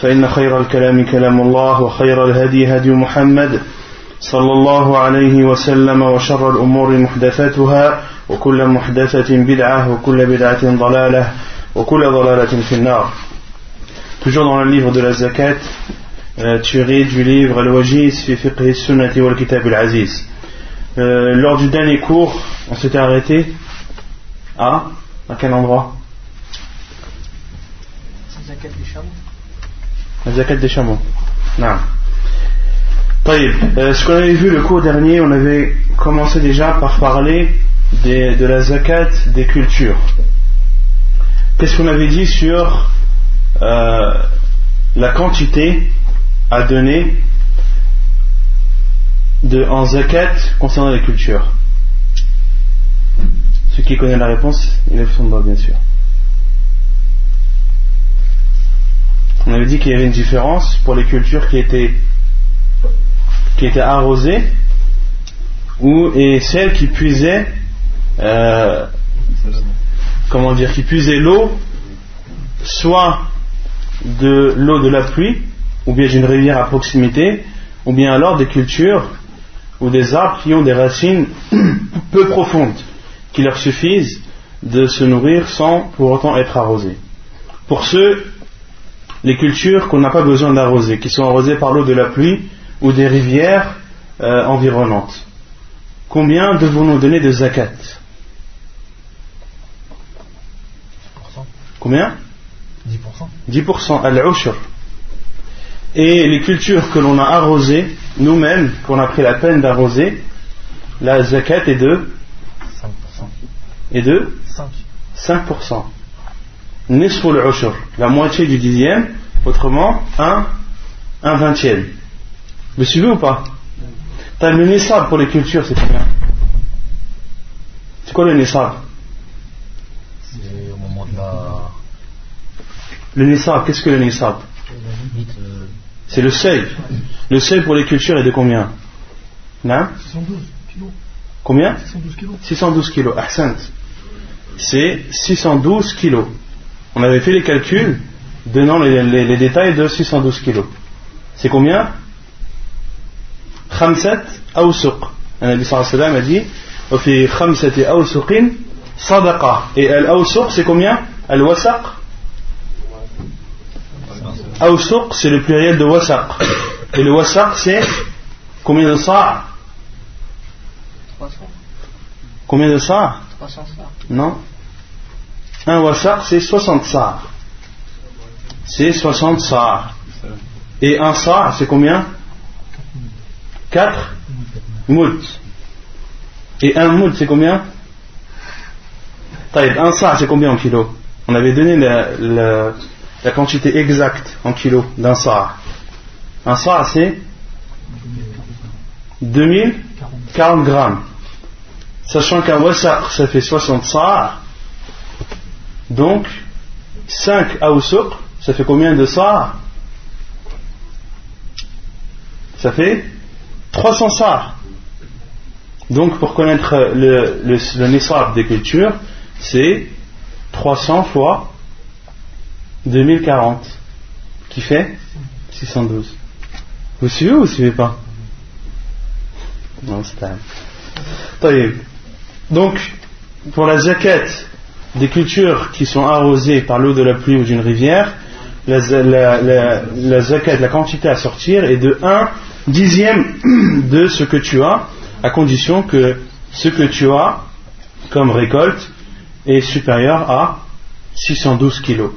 فإن خير الكلام كلام الله وخير الهدي هدي محمد صلى الله عليه وسلم وشر الأمور محدثاتها وكل محدثة بدعة وكل بدعة ضلالة وكل ضلالة في النار Toujours dans le livre de la zakat, euh, tiré du livre Al-Wajiz fi fiqh sunnati wal kitab al-aziz. Euh, lors du dernier cours, on s'était arrêté à à quel endroit Zakat des chameaux. La zakat des chameaux. Non. Euh, Ce qu'on avait vu le cours dernier, on avait commencé déjà par parler de la zakat des cultures. Qu'est-ce qu'on avait dit sur euh, la quantité à donner de, en zakat concernant les cultures? Ceux qui connaissent la réponse, il le son bien sûr. On avait dit qu'il y avait une différence pour les cultures qui étaient, qui étaient arrosées ou, et celles qui puisaient, euh, comment dire, qui puisaient l'eau soit de l'eau de la pluie ou bien d'une rivière à proximité ou bien alors des cultures ou des arbres qui ont des racines peu profondes qui leur suffisent de se nourrir sans pour autant être arrosés. Pour ceux les cultures qu'on n'a pas besoin d'arroser, qui sont arrosées par l'eau de la pluie ou des rivières euh, environnantes. Combien devons-nous donner de zakat? Combien? 10%. 10% al-ushr. Et les cultures que l'on a arrosées, nous-mêmes, qu'on a pris la peine d'arroser, la zakat est de, 5%. est de 5. 5%. Nisful ushr, la moitié du dixième, autrement, un, un vingtième. Vous suivez ou pas? T'as le nisab pour les cultures, c'est combien? C'est quoi le nisab? C'est au moment de la, Le nisab, qu'est-ce que le nisab? C'est le seuil. Le seuil pour les cultures est de combien? Non 612 kilos. Combien? 612 kilos. 612 kilos. Ahsant. C'est 612 kilos. On avait fait les calculs donnant les, les- les détails de 612 kilos. C'est combien Khamsat awsuq. Un Nabi sallallahu alayhi wa sallam a dit وفي خمسة أوسق صدقة. Et al-awsuq c'est combien Al-wasaq Awsuq c'est le pluriel de wasaq. Et le wasaq c'est combien de sa' 300. Combien de sa' 300 ça. Non. un wasaq, c'est 60 sars. C'est 60 sars. Et un sar, c'est combien? 4 mout. Et un mout, c'est combien? Un sar, c'est combien en kilos On avait donné la, quantité exacte en kilos d'un sar. Un sar, c'est 2040 grammes. Sachant qu'un wasaq, ça fait 60 sars. Donc, 5 aousuq, ça fait combien de sars Ça fait 300 sars. Donc, pour connaître le, le, le nisab des cultures, c'est 300 fois 2040, qui fait 612. Vous suivez ou vous suivez pas? Non, c'est Donc, pour la jaquette, des cultures qui sont arrosées par l'eau de la pluie ou d'une rivière, la, la, quantité à sortir est de 1 dixième de ce que tu as, à condition que ce que tu as comme récolte est supérieur à 612 kilos.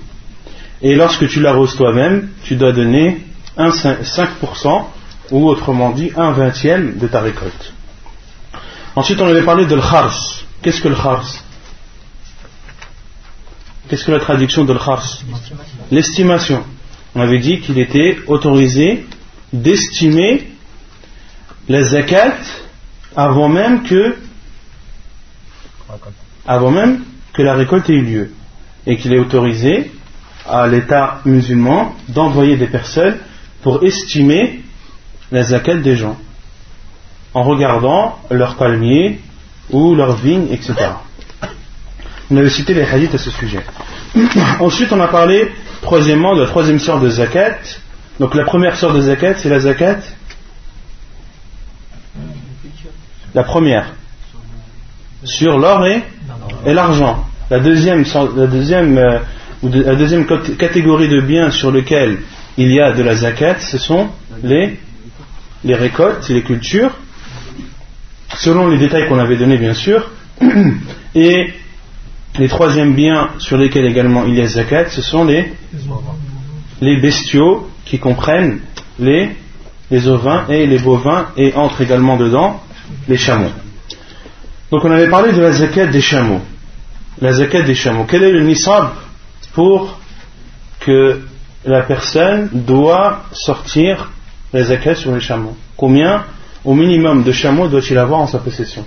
Et lorsque tu l'arroses toi-même, tu dois donner un 5%, ou autrement dit un vingtième de ta récolte. Ensuite, on avait parlé de l'khars. Qu'est-ce que le Qu'est-ce que la traduction de l'khars? L'estimation. On avait dit qu'il était autorisé d'estimer la zakat avant même que avant même que la récolte ait eu lieu et qu'il est autorisé à l'État musulman d'envoyer des personnes pour estimer la zakat des gens en regardant leurs palmiers ou leurs vignes, etc. On avait cité les hadiths à ce sujet. Ensuite, on a parlé, troisièmement, de la troisième sorte de zakat. Donc, la première sorte de zakat, c'est la zakat? La première. Sur l'or et, l'argent. La deuxième, la euh, la deuxième catégorie de biens sur lesquels il y a de la zakat, ce sont les, les récoltes, les cultures, selon les détails qu'on avait donnés bien sûr. Et les troisièmes biens sur lesquels également il y a zakat, ce sont les, les bestiaux qui comprennent les, les ovins et les bovins et entrent également dedans les chameaux. Donc on avait parlé de la zakat des chameaux. La zakat des chameaux. Quel est le nisab pour que la personne doit sortir la zakat sur les chameaux? Combien au minimum de chameaux doit-il avoir en sa possession?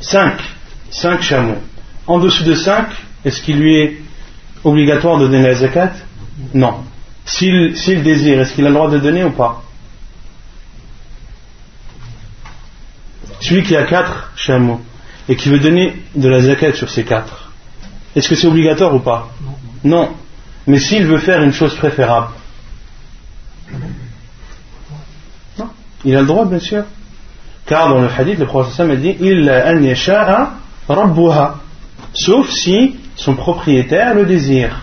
5. 5 chameaux. En dessous de 5, est-ce qu'il lui est obligatoire de donner la zakat? Non. S'il désire, est-ce qu'il a le droit de donner ou pas? Celui qui a 4 chameaux et qui veut donner de la zakat sur ces 4, est-ce que c'est obligatoire ou pas? Non. Mais s'il veut faire une chose préférable, non. Il a le droit, bien sûr. Car dans le hadith, le prophète a dit Il an yasha'a rabbuha sauf si son propriétaire le désire.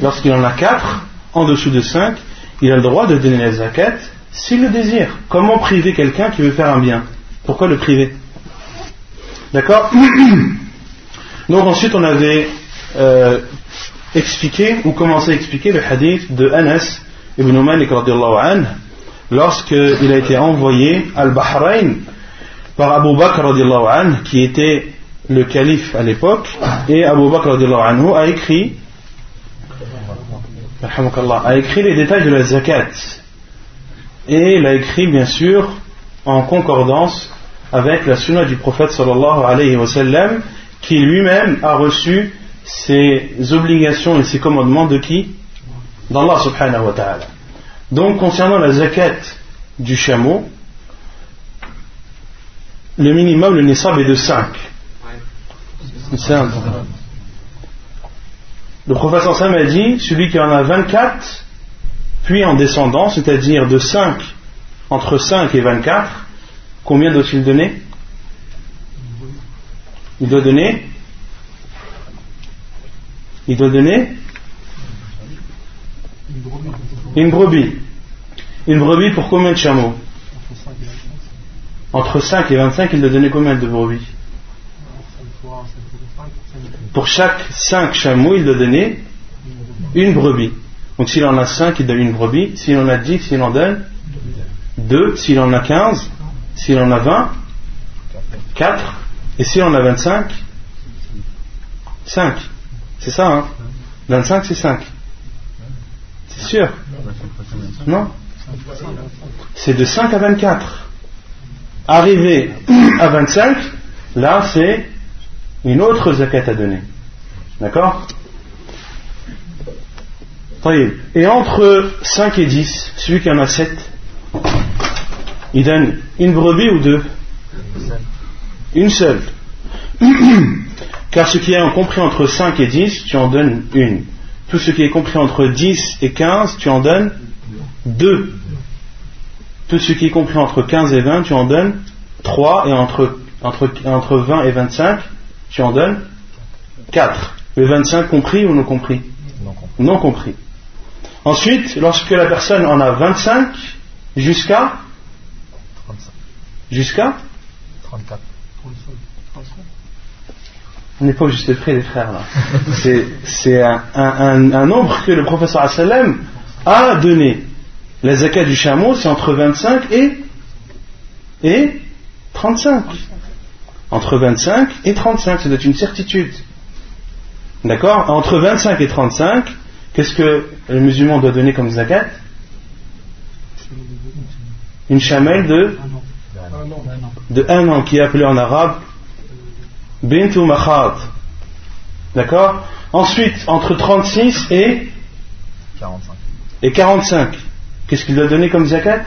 Lorsqu'il en a quatre, en dessous de cinq, il a le droit de donner la zakat s'il le désire. Comment priver quelqu'un qui veut faire un bien? Pourquoi le priver? D'accord? Donc ensuite on avait euh, expliqué ou commencé à expliquer le hadith de Anas ibn Malik lorsqu'il a été envoyé al Bahrain par Abu Bakr qui était le calife à l'époque, et Abu Bakr anhu a écrit a écrit les détails de la zakat. Et l'a écrit bien sûr en concordance avec la sunna du prophète sallallahu alayhi wa sallam, qui lui-même a reçu ses obligations et ses commandements de qui? D'Allah subhanahu wa ta'ala. Donc concernant la zakat du chameau, le minimum, le nisab est de 5. Le professeur Sam a dit celui qui en a 24, puis en descendant, c'est-à-dire de 5, entre 5 et 24, combien doit-il donner? Il doit donner? Il doit donner? Une brebis. Une brebis pour combien de chameaux? Entre 5 et 25, il doit donner combien de brebis pour chaque 5 chameaux, il doit donner une brebis. Donc s'il en a 5, il donne une brebis. S'il en a 10, il en donne 2. S'il en a 15, s'il en a 20, 4. Et s'il en a 25, 5. C'est ça, hein? 25, c'est 5. C'est sûr? Non? C'est de 5 à 24. Arrivé à 25, là c'est une autre zakat à donner. D'accord Et entre 5 et 10, celui qui en a 7, il donne une brebis ou deux Une seule. Car ce qui est compris entre 5 et 10, tu en donnes une. Tout ce qui est compris entre 10 et 15, tu en donnes deux. Tout ce qui est compris entre 15 et 20, tu en donnes 3. Et entre, entre, entre 20 et 25, tu en donnes 4. Le 25 compris ou non compris? Non compris. Non compris. Ensuite, lorsque la personne en a 25, jusqu'à? 35. jusqu'à? 34. On n'est pas juste près les frères là. C'est, c'est un, un- un nombre que le professeur a donné. La zakat du chameau, c'est entre 25 et, et 35. Entre 25 et 35, c'est une certitude. D'accord? Entre 25 et 35, qu'est-ce que le musulman doit donner comme zakat? Une chamelle de, de un an, qui est appelée en arabe Bintu Makhad. D'accord? Ensuite, entre 36 et, 45. et 45, qu'est-ce qu'il doit donner comme zakat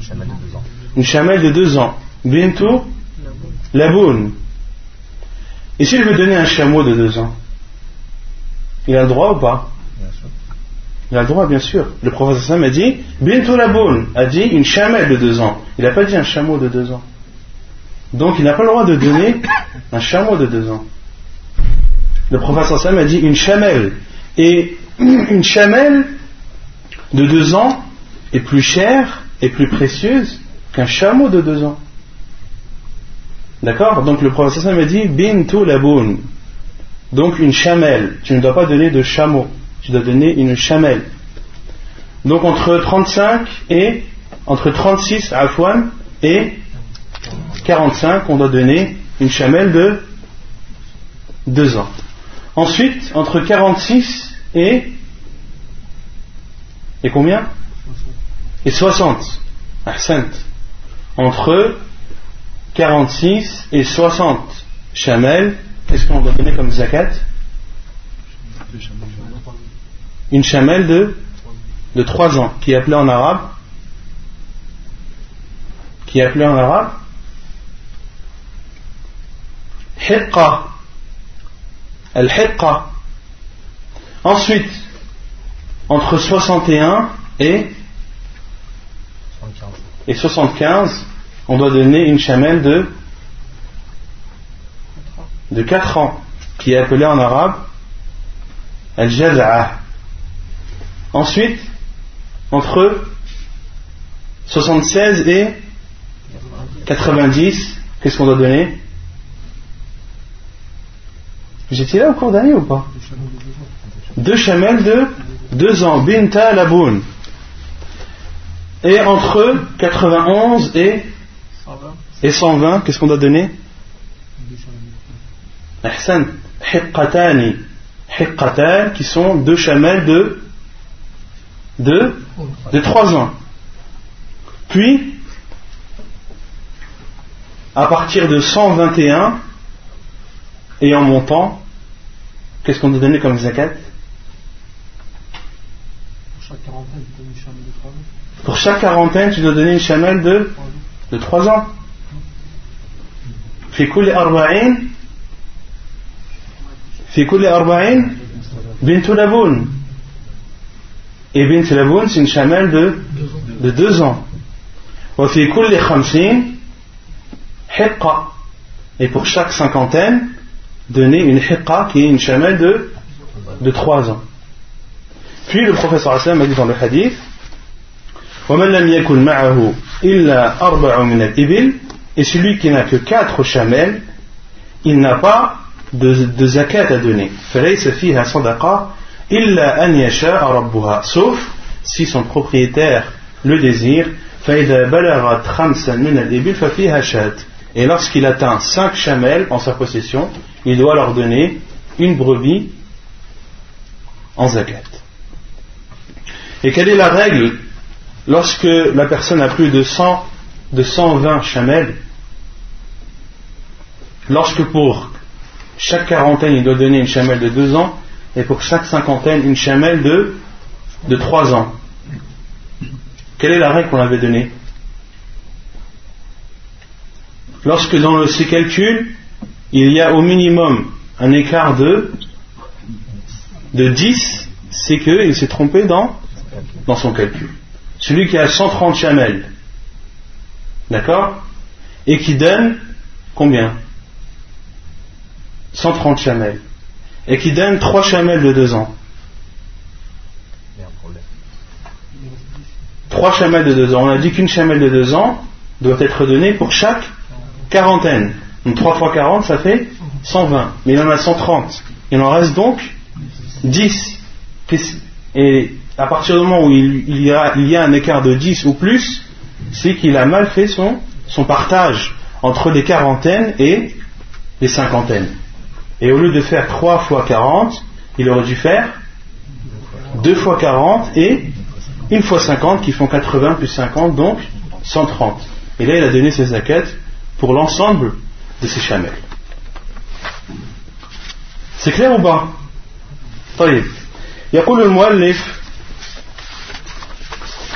Chamel de 2 ans. Une chamelle de 2 ans. Bintu Laboun. Et s'il veut donner un chameau de 2 ans Il a le droit ou pas. Il a le droit, bien sûr. Le professeur Sam a dit Bintu Laboun, a dit une chamelle de 2 ans. Il n'a pas dit un chameau de 2 ans. Donc il n'a pas le droit de donner un chameau de 2 ans. Le professeur Sam a dit une chamelle. Et une chamelle de 2 ans est plus chère et plus précieuse qu'un chameau de 2 ans. D'accord? Donc le Sam a dit Bintu Laboun. Donc une chamelle. Tu ne dois pas donner de chameau. Tu dois donner une chamelle. Donc entre 35 et entre 36 afwan et 45, on doit donner une chamelle de 2 ans. Ensuite, entre 46 et et combien Et 60. Ahsant. Entre 46 et 60 chamelles, qu'est-ce qu'on doit donner comme zakat Une chamelle de, de 3 ans, qui est appelée en arabe qui est appelée en arabe Hiqqa. Al-Hiqqa. Ensuite, entre 61 et, 75. et 75, on doit donner une chamelle de, de 4 ans, qui est appelée en arabe Al-Jaz'a. Ensuite, entre 76 et 90, qu'est-ce qu'on doit donner? Étiez là au cours d'année ou pas? Deux chamelles de 2 ans, Binta Laboun. Et entre 91 et, et 120, qu'est-ce qu'on doit donner? Ahsan, Hiqqatani. Hiqqatan, qui sont deux chamelles de, de, de 3 ans. Puis, à partir de 121 et en montant, qu'est-ce qu'on doit donner comme zakat? Pour chaque quarantaine, tu dois donner une chamelle de, de 3 ans. في كل أربعين في كل أربعين بنت لبون et bint laboun c'est une chamelle de, de 2 ans وفي كل خمسين hiqqa. Et pour chaque cinquantaine, donner une hiqqa qui est une chamelle de, de 3 ans. Puis le professeur Aslam a dit dans le hadith et celui qui n'a que quatre chamelles, il n'a pas de, de, zakat à donner. Sauf si son propriétaire le désire. Et lorsqu'il atteint cinq chamelles en sa possession, il doit leur donner une brebis en zakat. Et quelle est la règle lorsque la personne a plus de 100, de 120 chamelles Lorsque pour chaque quarantaine il doit donner une chamelle de 2 ans et pour chaque cinquantaine une chamelle de, de 3 ans? Quelle est la règle qu'on avait donnée? Lorsque dans ces calculs, il y a au minimum un écart de, de 10, c'est qu'il s'est trompé dans, dans son calcul. Celui qui a 130 chamelles, d'accord Et qui donne combien? 130 chamelles. Et qui donne 3 chamelles de 2 ans. Il y a un problème. trois chamelles de deux ans. On a dit qu'une chamelle de deux ans doit être donnée pour chaque quarantaine. Donc 3 fois 40, ça fait 120. Mais il en a 130. Il en reste donc 10. Et à partir du moment où il y a, il y a un écart de 10 ou plus, c'est qu'il a mal fait son, son partage entre les quarantaines et les cinquantaines. Et au lieu de faire 3 fois 40, il aurait dû faire 2 fois 40 et 1 fois 50 qui font 80 plus 50, donc 130. Et là, il a donné ses zakat pour l'ensemble de ses chamelles. C'est clair ou pas طيب يقول المؤلف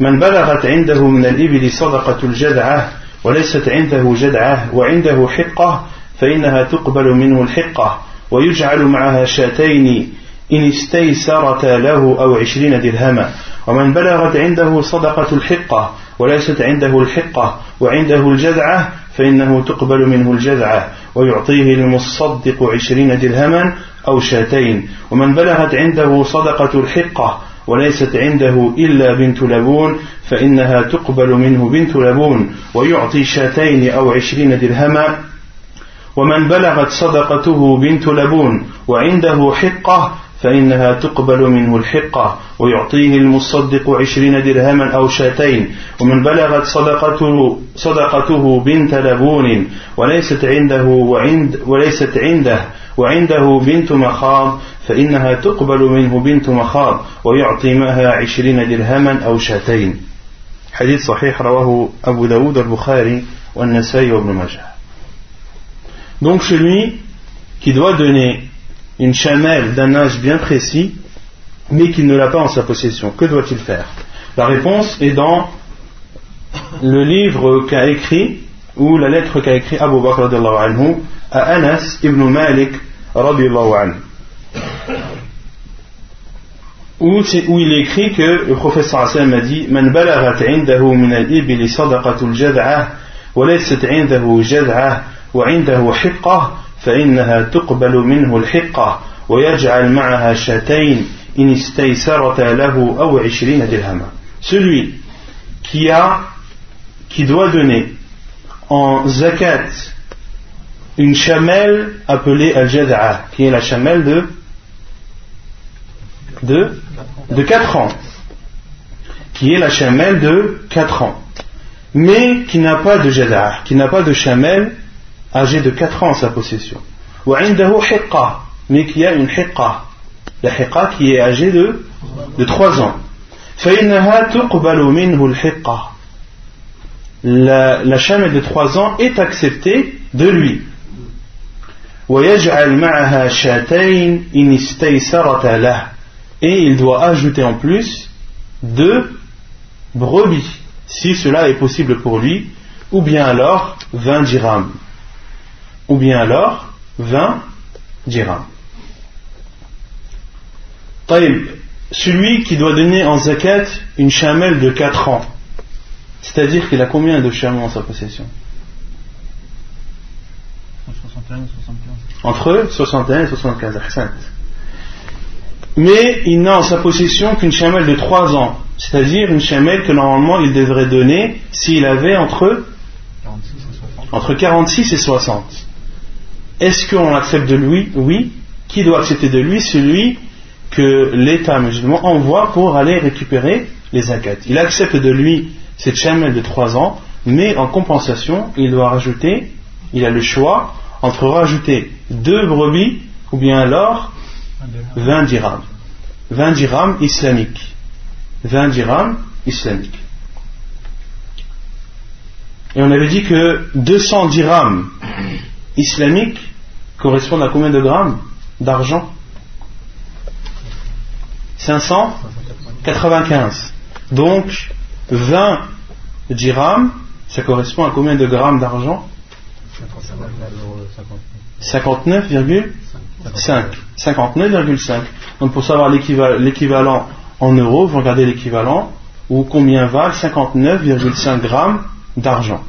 من بلغت عنده من الإبل صدقة الجدعة وليست عنده جدعة وعنده حقة فإنها تقبل منه الحقة ويجعل معها شاتين إن استيسرتا له أو عشرين درهما. ومن بلغت عنده صدقة الحقة وليست عنده الحقة وعنده الجذعة فإنه تقبل منه الجذعة ويعطيه المصدق عشرين درهما أو شاتين. ومن بلغت عنده صدقة الحقة وليست عنده إلا بنت لبون فإنها تقبل منه بنت لبون ويعطي شاتين أو عشرين درهما. ومن بلغت صدقته بنت لبون وعنده حقة فإنها تقبل منه الحقة ويعطيه المصدق عشرين درهما أو شاتين. ومن بلغت صدقته, صدقته بنت لبون وليست عنده وعند وليست عنده وعنده بنت مخاض فإنها تقبل منه بنت مخاض ويعطي معها عشرين درهما أو شاتين حديث صحيح رواه أبو داود البخاري والنسائي وابن ماجه Donc celui qui doit donner une chamelle d'un âge bien précis, mais qui ne l'a pas en sa possession, que doit-il faire La réponse est dans le livre qu'a écrit, ou la lettre qu'a écrit Abu Bakr anhu, à Anas ibn Malik anhu. Où, où il écrit que le professeur Hassan a dit Man balagat indahu min al-ibili sadaqatul jad'ah, wa laysat indahu jad'ah, وعنده حقة فإنها تقبل منه الحقة ويجعل معها شاتين إن استيسرتا له أو عشرين درهما celui qui a qui doit donner en zakat une chamelle appelée al-jad'a qui est la chamelle de de de 4 ans qui est la chamelle de 4 ans mais qui n'a pas de jad'a qui n'a pas de chamelle âgé de 4 ans en sa possession. Mais qui a une hiqqa. La hiqqa qui est âgée de, de 3 ans. La, chamelle de 3 ans est acceptée de lui. Et il doit ajouter en plus deux brebis, si cela est possible pour lui, ou bien alors 20 dirhams ou bien alors 20 dirhams. celui qui doit donner en zakat une chamelle de 4 ans, c'est-à-dire qu'il a combien de chamelles en sa possession Entre 61 et 75. Mais il n'a en sa possession qu'une chamelle de 3 ans, c'est-à-dire une chamelle que normalement il devrait donner s'il avait entre, entre 46 et 60. Est-ce qu'on accepte de lui Oui. Qui doit accepter de lui? Celui que l'État musulman envoie pour aller récupérer les zakat. Il accepte de lui cette chamelle de 3 ans, mais en compensation, il doit rajouter, il a le choix entre rajouter deux brebis ou bien alors 20 dirhams. 20 dirhams islamiques. 20 dirhams islamiques. Et on avait dit que 200 dirhams islamiques correspondent à combien de grammes d'argent? 595. Donc 20 dirhams ça correspond à combien de grammes d'argent 59,5. 59,5. Donc pour savoir l'équivalent en euros, vous regardez l'équivalent, ou combien valent 59,5 grammes d'argent.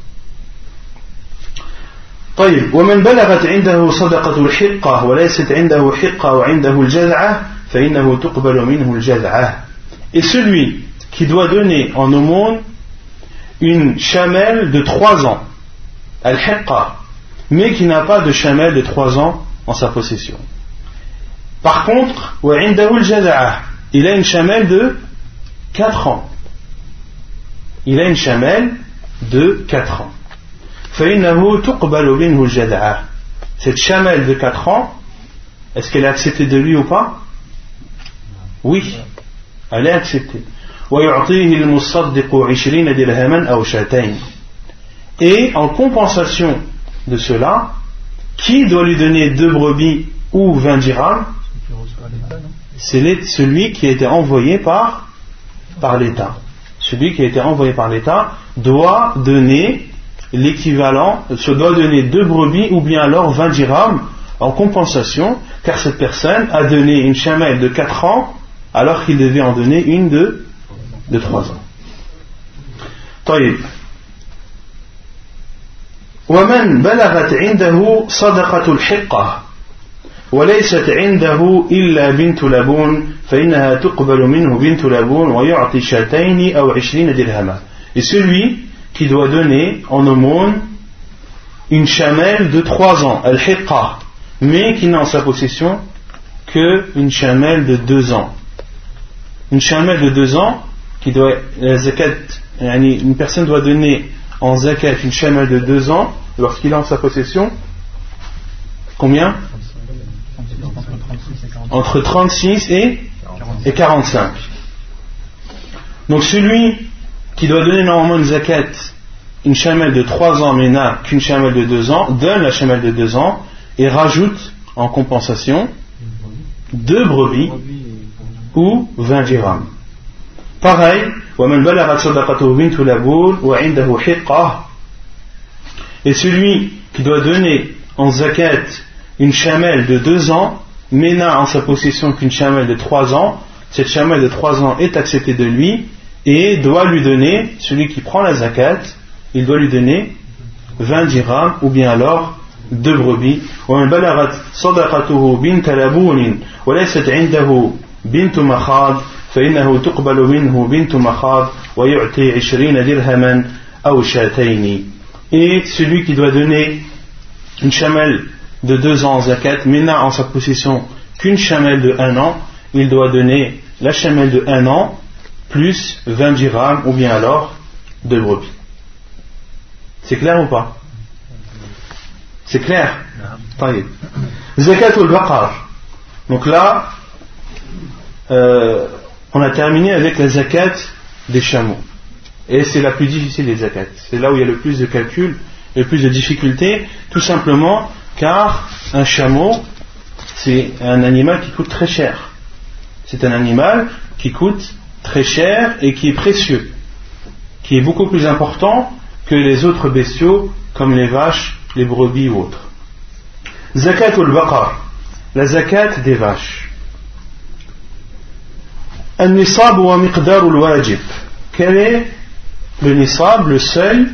طيب ومن بلغت عنده صدقة الحقة وليست عنده حقة وعنده الجذعة فإنه تقبل منه الجذعة Et celui qui doit donner en aumône une chamelle de 3 ans, al-hiqqa, mais qui n'a pas de chamelle de 3 ans en sa possession. Par contre, il a une chamelle de 4 ans. Il a une chamelle de 4 ans. Cette chamelle de 4 ans, est-ce qu'elle est acceptée de lui ou pas? Oui, elle est acceptée. Et en compensation de cela, qui doit lui donner deux brebis ou 20 dirhams? C'est celui qui a été envoyé par, par l'État. Celui qui a été envoyé par l'État doit donner l'équivalent, se doit donner deux brebis ou bien alors 20 dirhams en compensation, car cette personne a donné une chamelle de 4 ans alors qu'il devait en donner une de, de 3 ans. ومن بلغت عنده صدقة الحقة وليست عنده إلا بنت لبون فإنها تقبل منه بنت لبون ويعطي شاتين أو عشرين درهما Et celui qui doit donner en aumône une chamelle de 3 ans, al-hiqqa, mais qui n'a en sa possession qu'une chamelle de 2 ans. Une chamelle de 2 ans, qui doit, zakat, une personne doit donner en zakat une chamelle de 2 ans, lorsqu'il a en sa possession combien? Entre 36 et, et 45. Donc celui qui doit donner normalement une zakat, une chamelle de 3 ans mais n'a qu'une chamelle de 2 ans, donne la chamelle de 2 ans et rajoute en compensation deux brebis ou 20 dirhams. Pareil, et celui qui doit donner en zakat une chamelle de 2 ans, mais n'a en sa possession qu'une chamelle de 3 ans, cette chamelle de 3 ans est acceptée de lui et doit lui donner, celui qui prend la zakat, il doit lui donner 20 dirhams ou bien alors deux brebis. فإنه تقبل منه بنت مخاض ويعطي عشرين درهما أو شاتين et celui qui doit donner une chamelle de deux ans en zakat, mais n'a en sa possession qu'une chamelle de un an, il doit donner la chamelle de un an plus 20 dirhams ou bien alors deux brebis. C'est clair ou pas C'est clair Zakat ou baqar. Donc là, euh, on a terminé avec la zakat des chameaux. Et c'est la plus difficile des zakats. C'est là où il y a le plus de calculs, le plus de difficultés, tout simplement car un chameau, c'est un animal qui coûte très cher. C'est un animal qui coûte très cher et qui est précieux, qui est beaucoup plus important que les autres bestiaux comme les vaches, les brebis ou autres. Zakat ul baqar, la zakat des vaches. An-nisab wa miqdar wajib. Quel est le nisab, le seuil,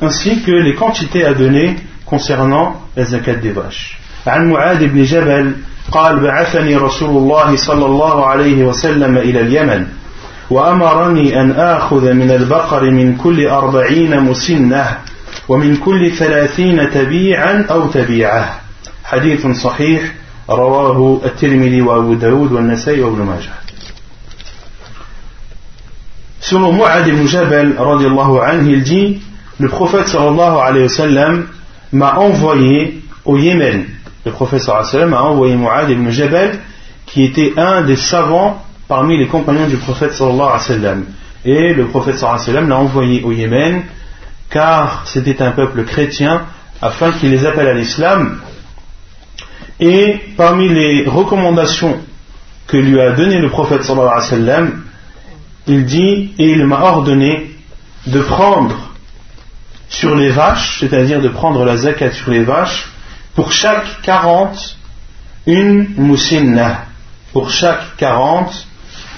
ainsi que les quantités à donner concernant la zakat des vaches. عن معاذ بن جبل قال بعثني رسول الله صلى الله عليه وسلم إلى اليمن وأمرني أن آخذ من البقر من كل أربعين مسنة ومن كل ثلاثين تبيعا أو تبيعة حديث صحيح رواه الترمذي وأبو داود والنسائي وابن ماجه Selon Mu'ad ibn Jabal, il dit Le prophète sallallahu alayhi wa sallam m'a envoyé au Yémen. Le prophète sallallahu alayhi wa sallam m'a envoyé Mu'ad ibn Jabal, qui était un des savants parmi les compagnons du prophète sallallahu alayhi wa sallam. Et le prophète sallallahu alayhi wa sallam l'a envoyé au Yémen, car c'était un peuple chrétien, afin qu'il les appelle à l'islam. Et parmi les recommandations que lui a donné le prophète sallallahu alayhi wa sallam, il dit, et il m'a ordonné de prendre sur les vaches, c'est-à-dire de prendre la zakat sur les vaches, pour chaque 40, une musinna. Pour chaque 40,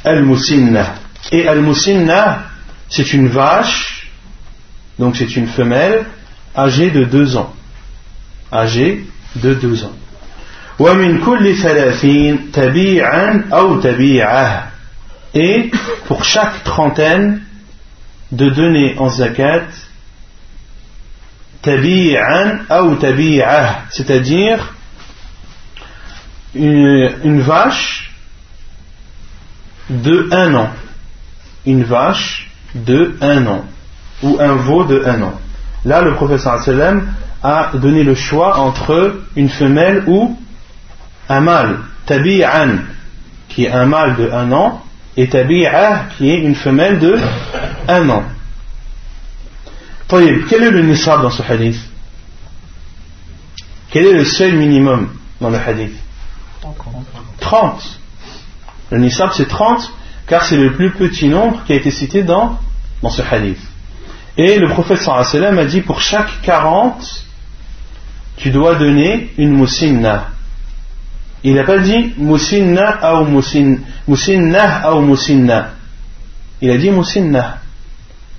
al-musinna. Et al-musinna, c'est une vache, donc c'est une femelle, âgée de 2 ans. Âgée de 2 ans. Et pour chaque trentaine, de donner en zakat tabi'an ou tabi'ah, c'est-à-dire une, vache de un an. Une vache de un an. Ou un veau de un an. Là, le professeur a donné le choix entre une femelle ou un mâle. Tabi'an, qui est un mâle de un an, et tabi'ah, qui est une femelle de un an. quel est le nisab dans ce hadith? Quel est le seuil minimum dans le hadith? 30. Le nisab c'est 30 car c'est le plus petit nombre qui a été cité dans, dans ce hadith. Et le prophète sallam a dit pour chaque 40, tu dois donner une moussinna. Il n'a pas dit musinna ou musinna ou. Il a dit musinna.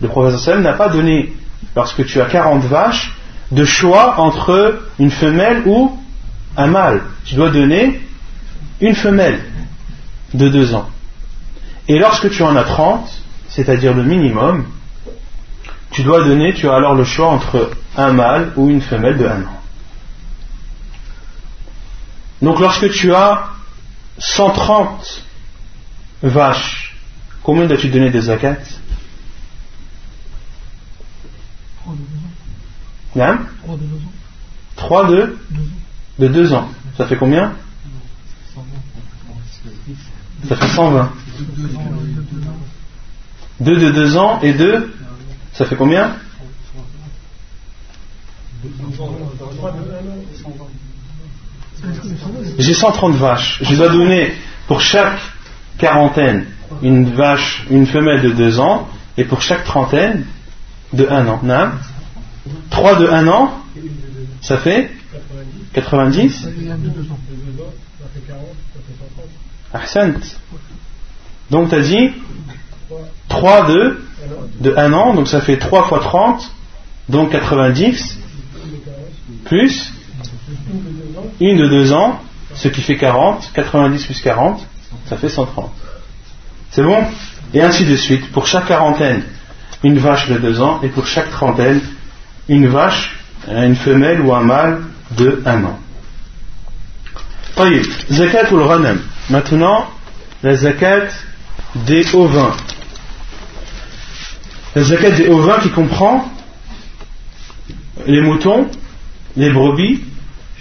Le professeur n'a pas donné, lorsque tu as 40 vaches, de choix entre une femelle ou un mâle. Tu dois donner une femelle de 2 ans. Et lorsque tu en as 30, c'est-à-dire le minimum, tu dois donner, tu as alors le choix entre un mâle ou une femelle de 1 an. Donc lorsque tu as 130 vaches, combien dois-tu donner des zakat? 3 de 2 de 2 ans. Ça fait combien? Ça fait 120. 2 de 2 ans et 2, ça fait combien? J'ai 130 vaches. Je dois donner pour chaque quarantaine une vache, une femelle de 2 ans, et pour chaque trentaine de 1 an. 3 de 1 an, ça fait 90 Ahsant. Donc tu as dit 3 de, de 1 an, donc ça fait 3 fois 30, donc 90, plus une de 2 ans, ce qui fait 40, 90 plus 40, ça fait 130. C'est bon? Et ainsi de suite. Pour chaque quarantaine, une vache de 2 ans, et pour chaque trentaine, une vache, une femelle ou un mâle de 1 an. Zakat ou le. Maintenant, la zakat des ovins. La zakat des ovins qui comprend les moutons, les brebis,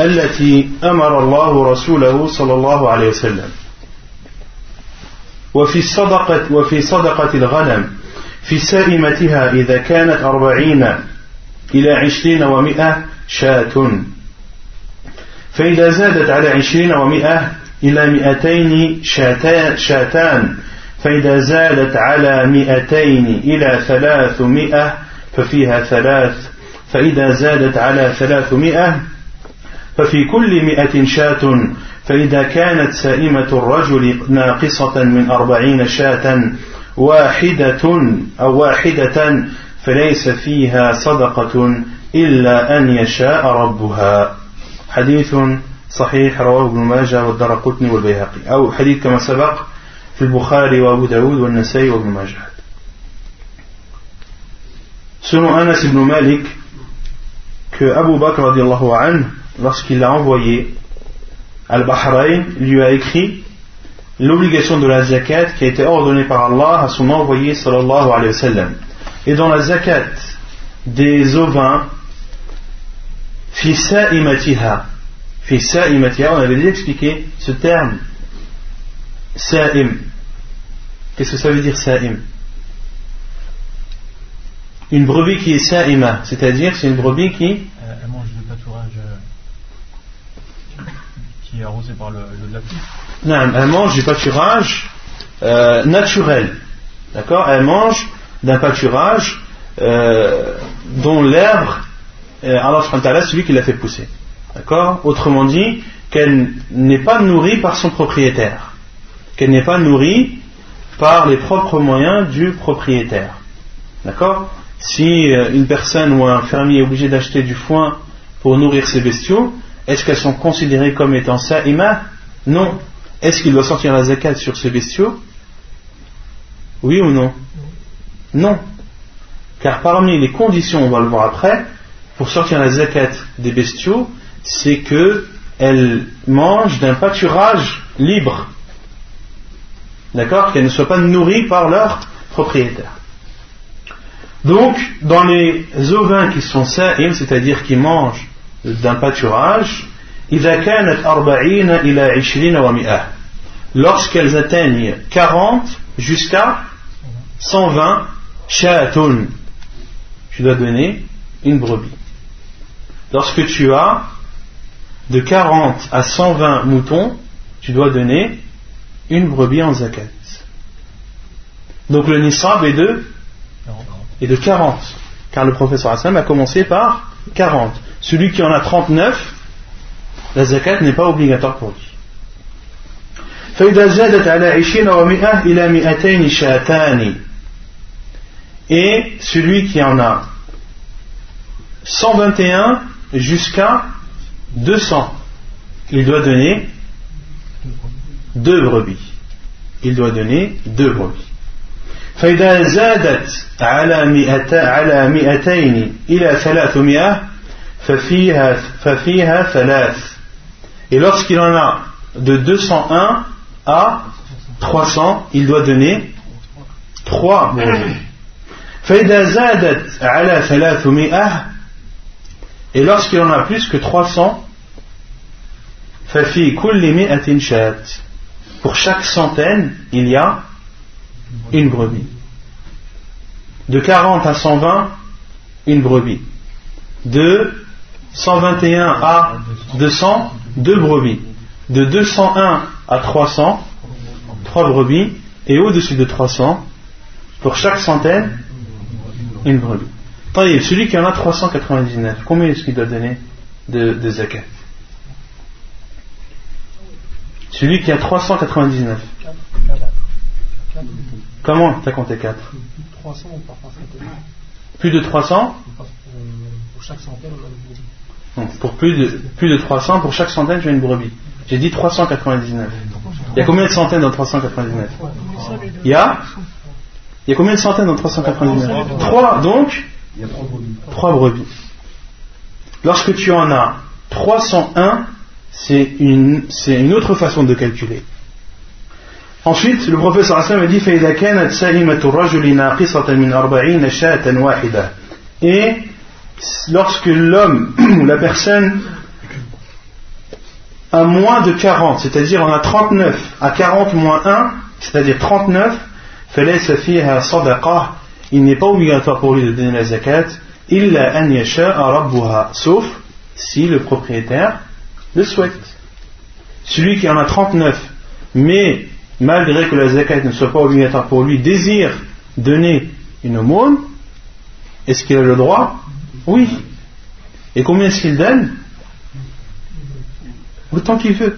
التي أمر الله رسوله صلى الله عليه وسلم. وفي الصدقة وفي صدقة الغنم في سائمتها إذا كانت أربعين إلى عشرين ومئة شاة. فإذا زادت على عشرين ومئة إلى مئتين شاتان. فإذا زادت على مئتين إلى ثلاثمائة ففيها ثلاث. فإذا زادت على ثلاثمائة ففي كل مئة شاة فإذا كانت سائمة الرجل ناقصة من أربعين شاة واحدة أو واحدة فليس فيها صدقة إلا أن يشاء ربها. حديث صحيح رواه ابن ماجه والدرقطني والبيهقي. أو حديث كما سبق في البخاري وأبو داود والنسائي وابن ماجه. Selon Anas ibn Malik, que Abu Bakr anhu lorsqu'il l'a envoyé, Al-Bahrain lui a écrit l'obligation de la zakat qui a été ordonnée par Allah à son envoyé sallallahu alayhi wa sallam. Et dans la zakat des ovins, Fi sa'imatiha. Fi sa'imatiha, on avait déjà expliqué ce terme. Sa'im. Qu'est-ce que ça veut dire sa'im? Une brebis qui est sa'ima, c'est-à-dire c'est une brebis qui Euh, Elle mange du pâturage euh, qui est par le, lac. Non, elle mange du pâturage euh, naturel. D'accord? Elle mange d'un pâturage euh, dont l'herbe, euh, Allah subhanahu celui qui l'a fait pousser. D'accord? Autrement dit, qu'elle n'est pas nourrie par son propriétaire. Qu'elle n'est pas nourrie par les propres moyens du propriétaire. D'accord? Si une personne ou un fermier est obligé d'acheter du foin pour nourrir ses bestiaux, est-ce qu'elles sont considérées comme étant sa'ima Non. Est-ce qu'il doit sortir la zakat sur ces bestiaux Oui ou non Non. Car parmi les conditions, on va le voir après, pour sortir la zakat des bestiaux, c'est que elles mangent d'un pâturage libre. D'accord? Qu'elles ne soient pas nourries par leur propriétaire. Donc, dans les ovins qui sont sa'im, c'est-à-dire qui mangent d'un pâturage, lorsqu'elles atteignent 40 jusqu'à 120 shatun, tu dois donner une brebis. Lorsque tu as de 40 à 120 moutons, tu dois donner une brebis en zakat. Donc le nisab est de, est de 40, car le professeur Hassan a commencé par 40. celui qui en a 39 la zakat n'est pas obligatoire pour lui. فإذا زادت على عشرين ومئة إلى مئتين شاتان et celui qui en a 121 jusqu'à 200 il doit donner deux brebis il doit donner deux brebis فإذا زادت على مئتا على مئتين إلى ثلاثمائة ففيها ففيها ثلاث et lorsqu'il en a de 201 à 300, il doit donner 3 Et lorsqu'il en a plus que 300, pour chaque centaine, il y a une brebis. De 40 à 120, une brebis. De 121 à 200 deux brebis. De 201 à 300, trois brebis. Et au-dessus de 300, pour chaque centaine, une brebis. Attendez, celui qui en a 399, combien est-ce qu'il doit donner de, de zakat? Celui qui a 399. Comment t'as compté 4 300 par centaine. Plus de 300 Pour chaque centaine, on a une brebis. Pour plus de, plus de 300, pour chaque centaine, tu as une brebis. J'ai dit 399. Il y a combien de centaines dans 399 Il y a? Il y a combien de centaines dans 399 3, donc? 3 brebis. Lorsque tu en as 301, c'est une, une autre façon de calculer. Ensuite, le professeur Hassan a dit Et lorsque l'homme ou la personne a moins de 40, c'est-à-dire on a 39, à 40 moins 1, c'est-à-dire 39, il n'est pas obligatoire pour lui de donner la zakat, sauf si le propriétaire le souhaite. Celui qui en a 39, mais malgré que la zakat ne soit pas obligatoire pour lui, désire donner une aumône, est-ce qu'il a le droit oui. Et combien est-ce qu'il donne Autant qu'il veut.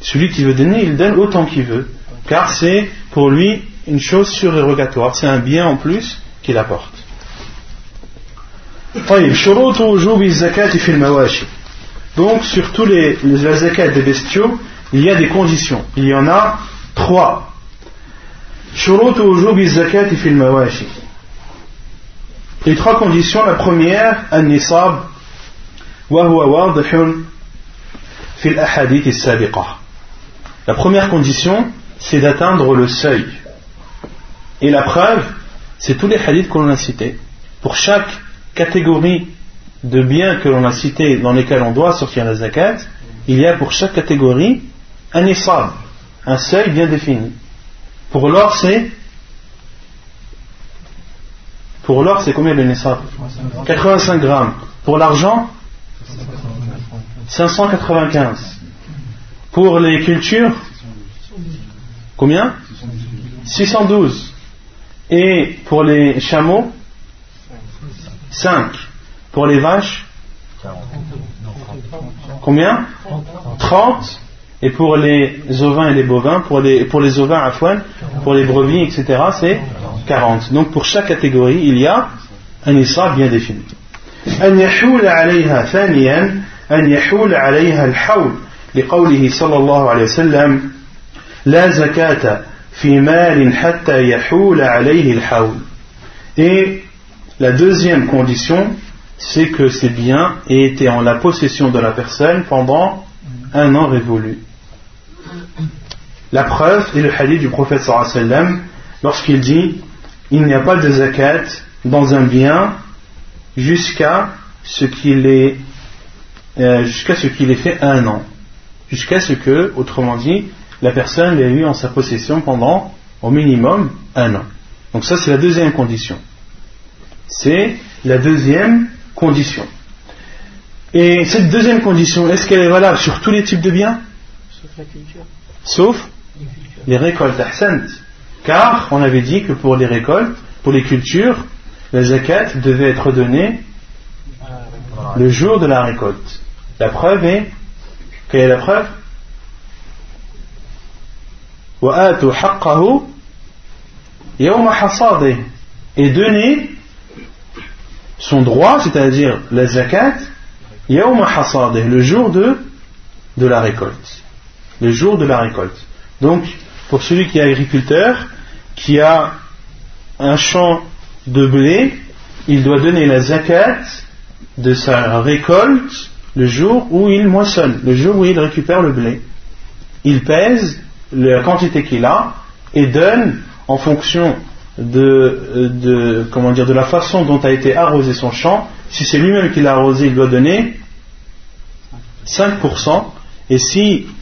Celui qui veut donner, il donne autant qu'il veut. Car c'est pour lui une chose surérogatoire. C'est un bien en plus qu'il apporte. Donc, sur tous les, les des bestiaux, il y a des conditions. Il y en a trois. Les trois conditions, la première, An-Nisab, Wahua Fil Ahadith La première condition, c'est d'atteindre le seuil. Et la preuve, c'est tous les hadiths que l'on a cités. Pour chaque catégorie de biens que l'on a cités dans lesquels on doit sortir la zakat, il y a pour chaque catégorie un nisab, un seuil bien défini. Pour l'or, c'est pour l'or, c'est combien le nisab 85 grammes. Pour l'argent 595. Pour les cultures Combien? 612. Et pour les chameaux 5. Pour les vaches Combien? 30. Et pour les ovins et les bovins, pour les, pour les ovins à foine, pour les brebis, etc., c'est 40. Donc pour chaque catégorie, il y a un isra bien défini. أن يحول عليها ثانيا أن يحول عليها الحول لقوله صلى الله عليه وسلم لا زكاة في مال حتى يحول عليه الحول Et la deuxième condition, c'est que ces biens aient été en la possession de la personne pendant un an révolu. La preuve est le hadith du prophète sallam lorsqu'il dit il n'y a pas de zakat dans un bien jusqu'à ce qu'il ait euh, jusqu'à ait fait un an. Jusqu'à ce que autrement dit la personne l'ait eu en sa possession pendant au minimum un an. Donc ça c'est la deuxième condition. C'est la deuxième condition. Et cette deuxième condition est-ce qu'elle est valable sur tous les types de biens? Sauf les récoltes. Car on avait dit que pour les récoltes, pour les cultures, la zakat devait être donnée le jour de la récolte. La preuve est. Quelle est la preuve? Et donner son droit, c'est-à-dire la zakat, le jour de la récolte. Le jour de la récolte. Donc, pour celui qui est agriculteur, qui a un champ de blé, il doit donner la zakat de sa récolte le jour où il moissonne, le jour où il récupère le blé. Il pèse la quantité qu'il a et donne en fonction de, comment dire, de la façon dont a été arrosé son champ. Si c'est lui-même qui l'a arrosé, il doit donner 5%. Et si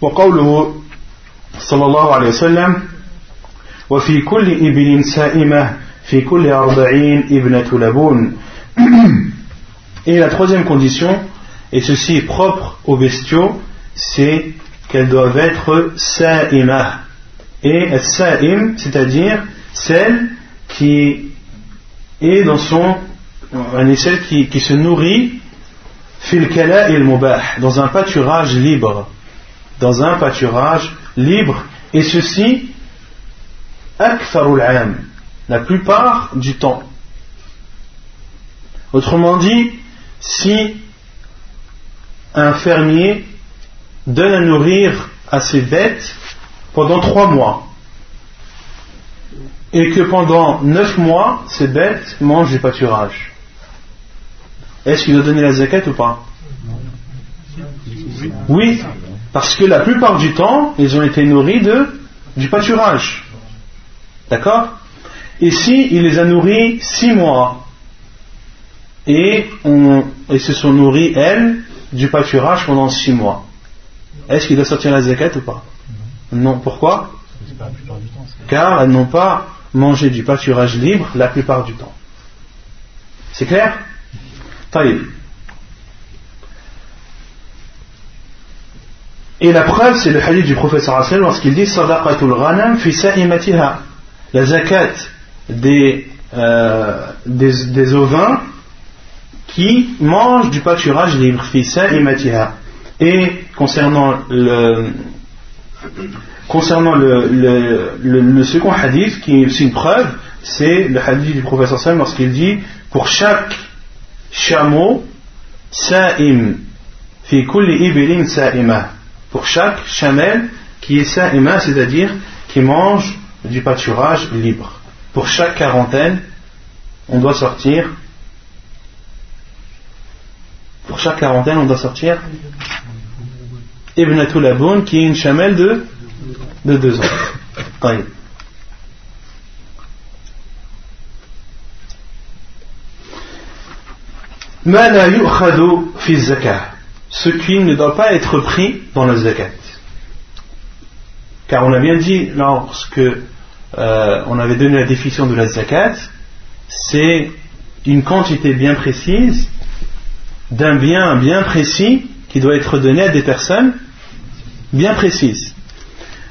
وقوله صلى الله عليه وسلم وفي كل إبل سائمة في كل أربعين ابنة لبون Et la troisième condition, et ceci est propre aux bestiaux, c'est qu'elles doivent être sa'imah. Et sa'im, c'est-à-dire celle qui est dans son, celle qui, qui se nourrit fil kala il mubah, dans un pâturage libre. Dans un pâturage libre. Et ceci, la plupart du temps. Autrement dit, si un fermier donne à nourrir à ses bêtes pendant trois mois, et que pendant neuf mois, ces bêtes mangent du pâturage, est-ce qu'il doit donner la zakat ou pas? Oui, parce que la plupart du temps, ils ont été nourris de, du pâturage. D'accord? Si il les a nourris six mois, et, on, se sont nourris, elles, du pâturage pendant six mois. Est-ce qu'il doit sortir la zakat ou pas? Non. Pourquoi? Car elles n'ont pas mangé du pâturage libre la plupart du temps. C'est clair? Taïb. Et la preuve, c'est le hadith du professeur Hassel lorsqu'il dit Sadaqatul ghanam fi sa'imatiha. La zakat des, euh, des, des ovins qui mangent du pâturage libre, fissa et matiha. Et concernant le, concernant le, le, second hadith, qui est aussi une preuve, c'est le hadith du professeur Sam lorsqu'il dit pour chaque chameau, Sa'im. Fi kulli ibilin sa'ima Pour chaque chamelle qui est sa'ima, c'est-à-dire qui mange du pâturage libre. Pour chaque quarantaine, on doit sortir. Pour chaque quarantaine, on doit sortir Ibn Aboun, qui est une chamelle de, de deux ans. طيب. ما لا يؤخذ في الزكاة ce qui ne doit pas être pris dans la zakat. Car on a bien dit, lorsque euh, on avait donné la définition de la zakat, c'est une quantité bien précise d'un bien bien précis qui doit être donné à des personnes bien précises.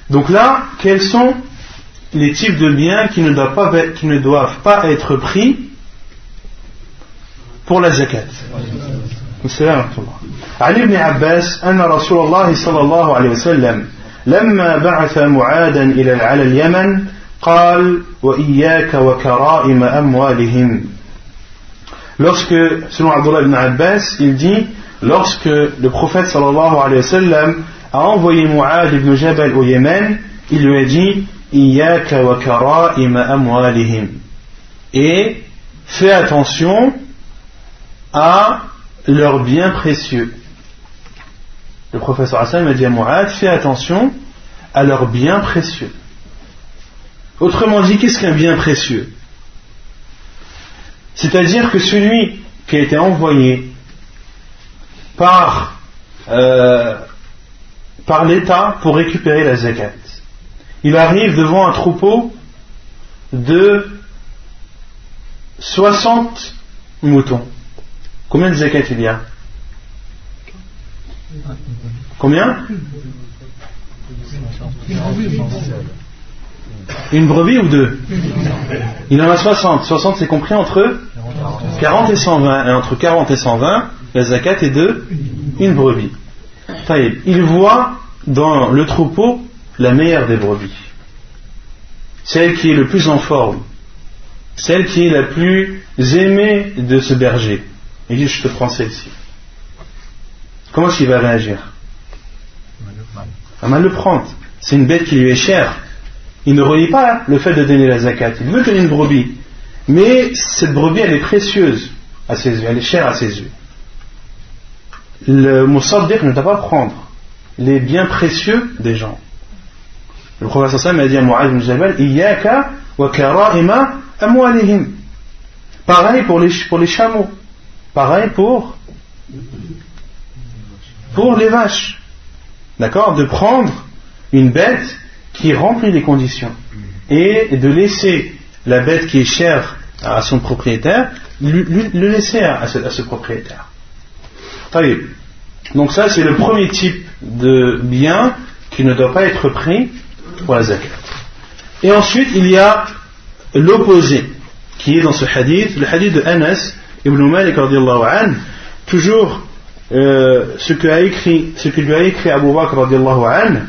Donc là, quels sont les types de biens qui ne doivent pas, qui ne doivent pas être pris pour la zakat? السلام ورحمة الله عن ابن عباس أن رسول الله صلى الله عليه وسلم لما بعث معادا إلى على اليمن قال وإياك وكرائم أموالهم lorsque selon Abdullah ibn Abbas il dit lorsque le prophète sallallahu alayhi wa sallam a envoyé Mu'ad ibn Jabal au Yémen il lui a dit Iyaka wa kara'ima amwalihim et fais attention à leurs biens précieux. Le professeur Hassan m'a dit à Mu'ad, fais attention à leurs biens précieux. Autrement dit, qu'est-ce qu'un bien précieux? C'est-à-dire que celui qui a été envoyé par, euh, par l'État pour récupérer la zakat, il arrive devant un troupeau de 60 moutons. Combien de zakat il y a Combien Une brebis ou deux Il en a 60. 60 c'est compris entre 40 et 120. Et entre 40 et 120, la zakat est de une brebis. Il voit dans le troupeau la meilleure des brebis. Celle qui est le plus en forme. Celle qui est la plus aimée de ce berger. Il dit, je te prends celle-ci. Comment est-ce qu'il va réagir Il va le prendre. C'est une bête qui lui est chère. Il ne relie pas le fait de donner la zakat. Il veut donner une brebis. Mais cette brebis, elle est précieuse à ses yeux. Elle est chère à ses yeux. Le Moussaddiq ne doit pas prendre les biens précieux des gens. Le prophète sallam a dit à Mu'adh ibn Jabal Iyaka wa kara'ima amwalihim. Pareil pour les chameaux. Pareil pour, pour les vaches. D'accord? De prendre une bête qui remplit les conditions et de laisser la bête qui est chère à son propriétaire, le laisser à ce, propriétaire. Donc ça c'est le premier type de bien qui ne doit pas être pris pour la zakat. Et ensuite il y a l'opposé qui est dans ce hadith, le hadith de Anas Ibn Malik an, toujours euh, ce, que a écrit, ce que lui a écrit Abu Bakr radiallahu an,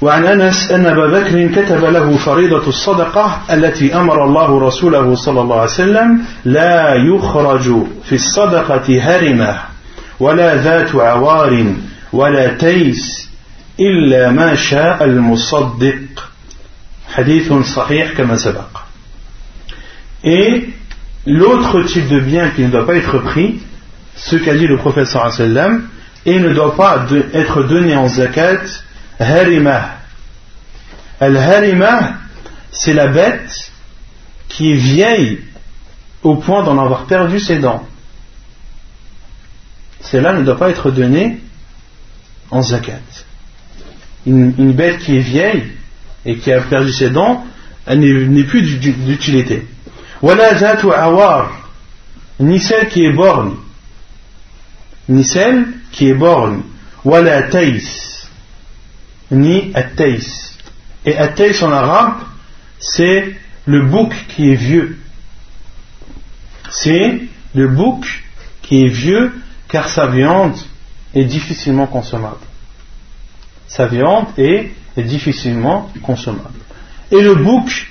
وعن أنس أن أبا بكر كتب له فريضة الصدقة التي أمر الله رسوله صلى الله عليه وسلم لا يخرج في الصدقة هرمة ولا ذات عوار ولا تيس إلا ما شاء المصدق حديث صحيح كما سبق Et l'autre type de bien qui ne doit pas être pris, ce qu'a dit le prophète sallam, et ne doit pas être donné en zakat, harima. Al-harima, c'est la bête qui est vieille au point d'en avoir perdu ses dents. Celle-là ne doit pas être donnée en zakat. Une, bête qui est vieille et qui a perdu ses dents, elle n'est plus d'utilité ni celle qui est borne ni celle qui est borne wala ni at-taïs et at en arabe c'est le bouc qui est vieux. C'est le bouc qui est vieux car sa viande est difficilement consommable. Sa viande est difficilement consommable. Et le bouc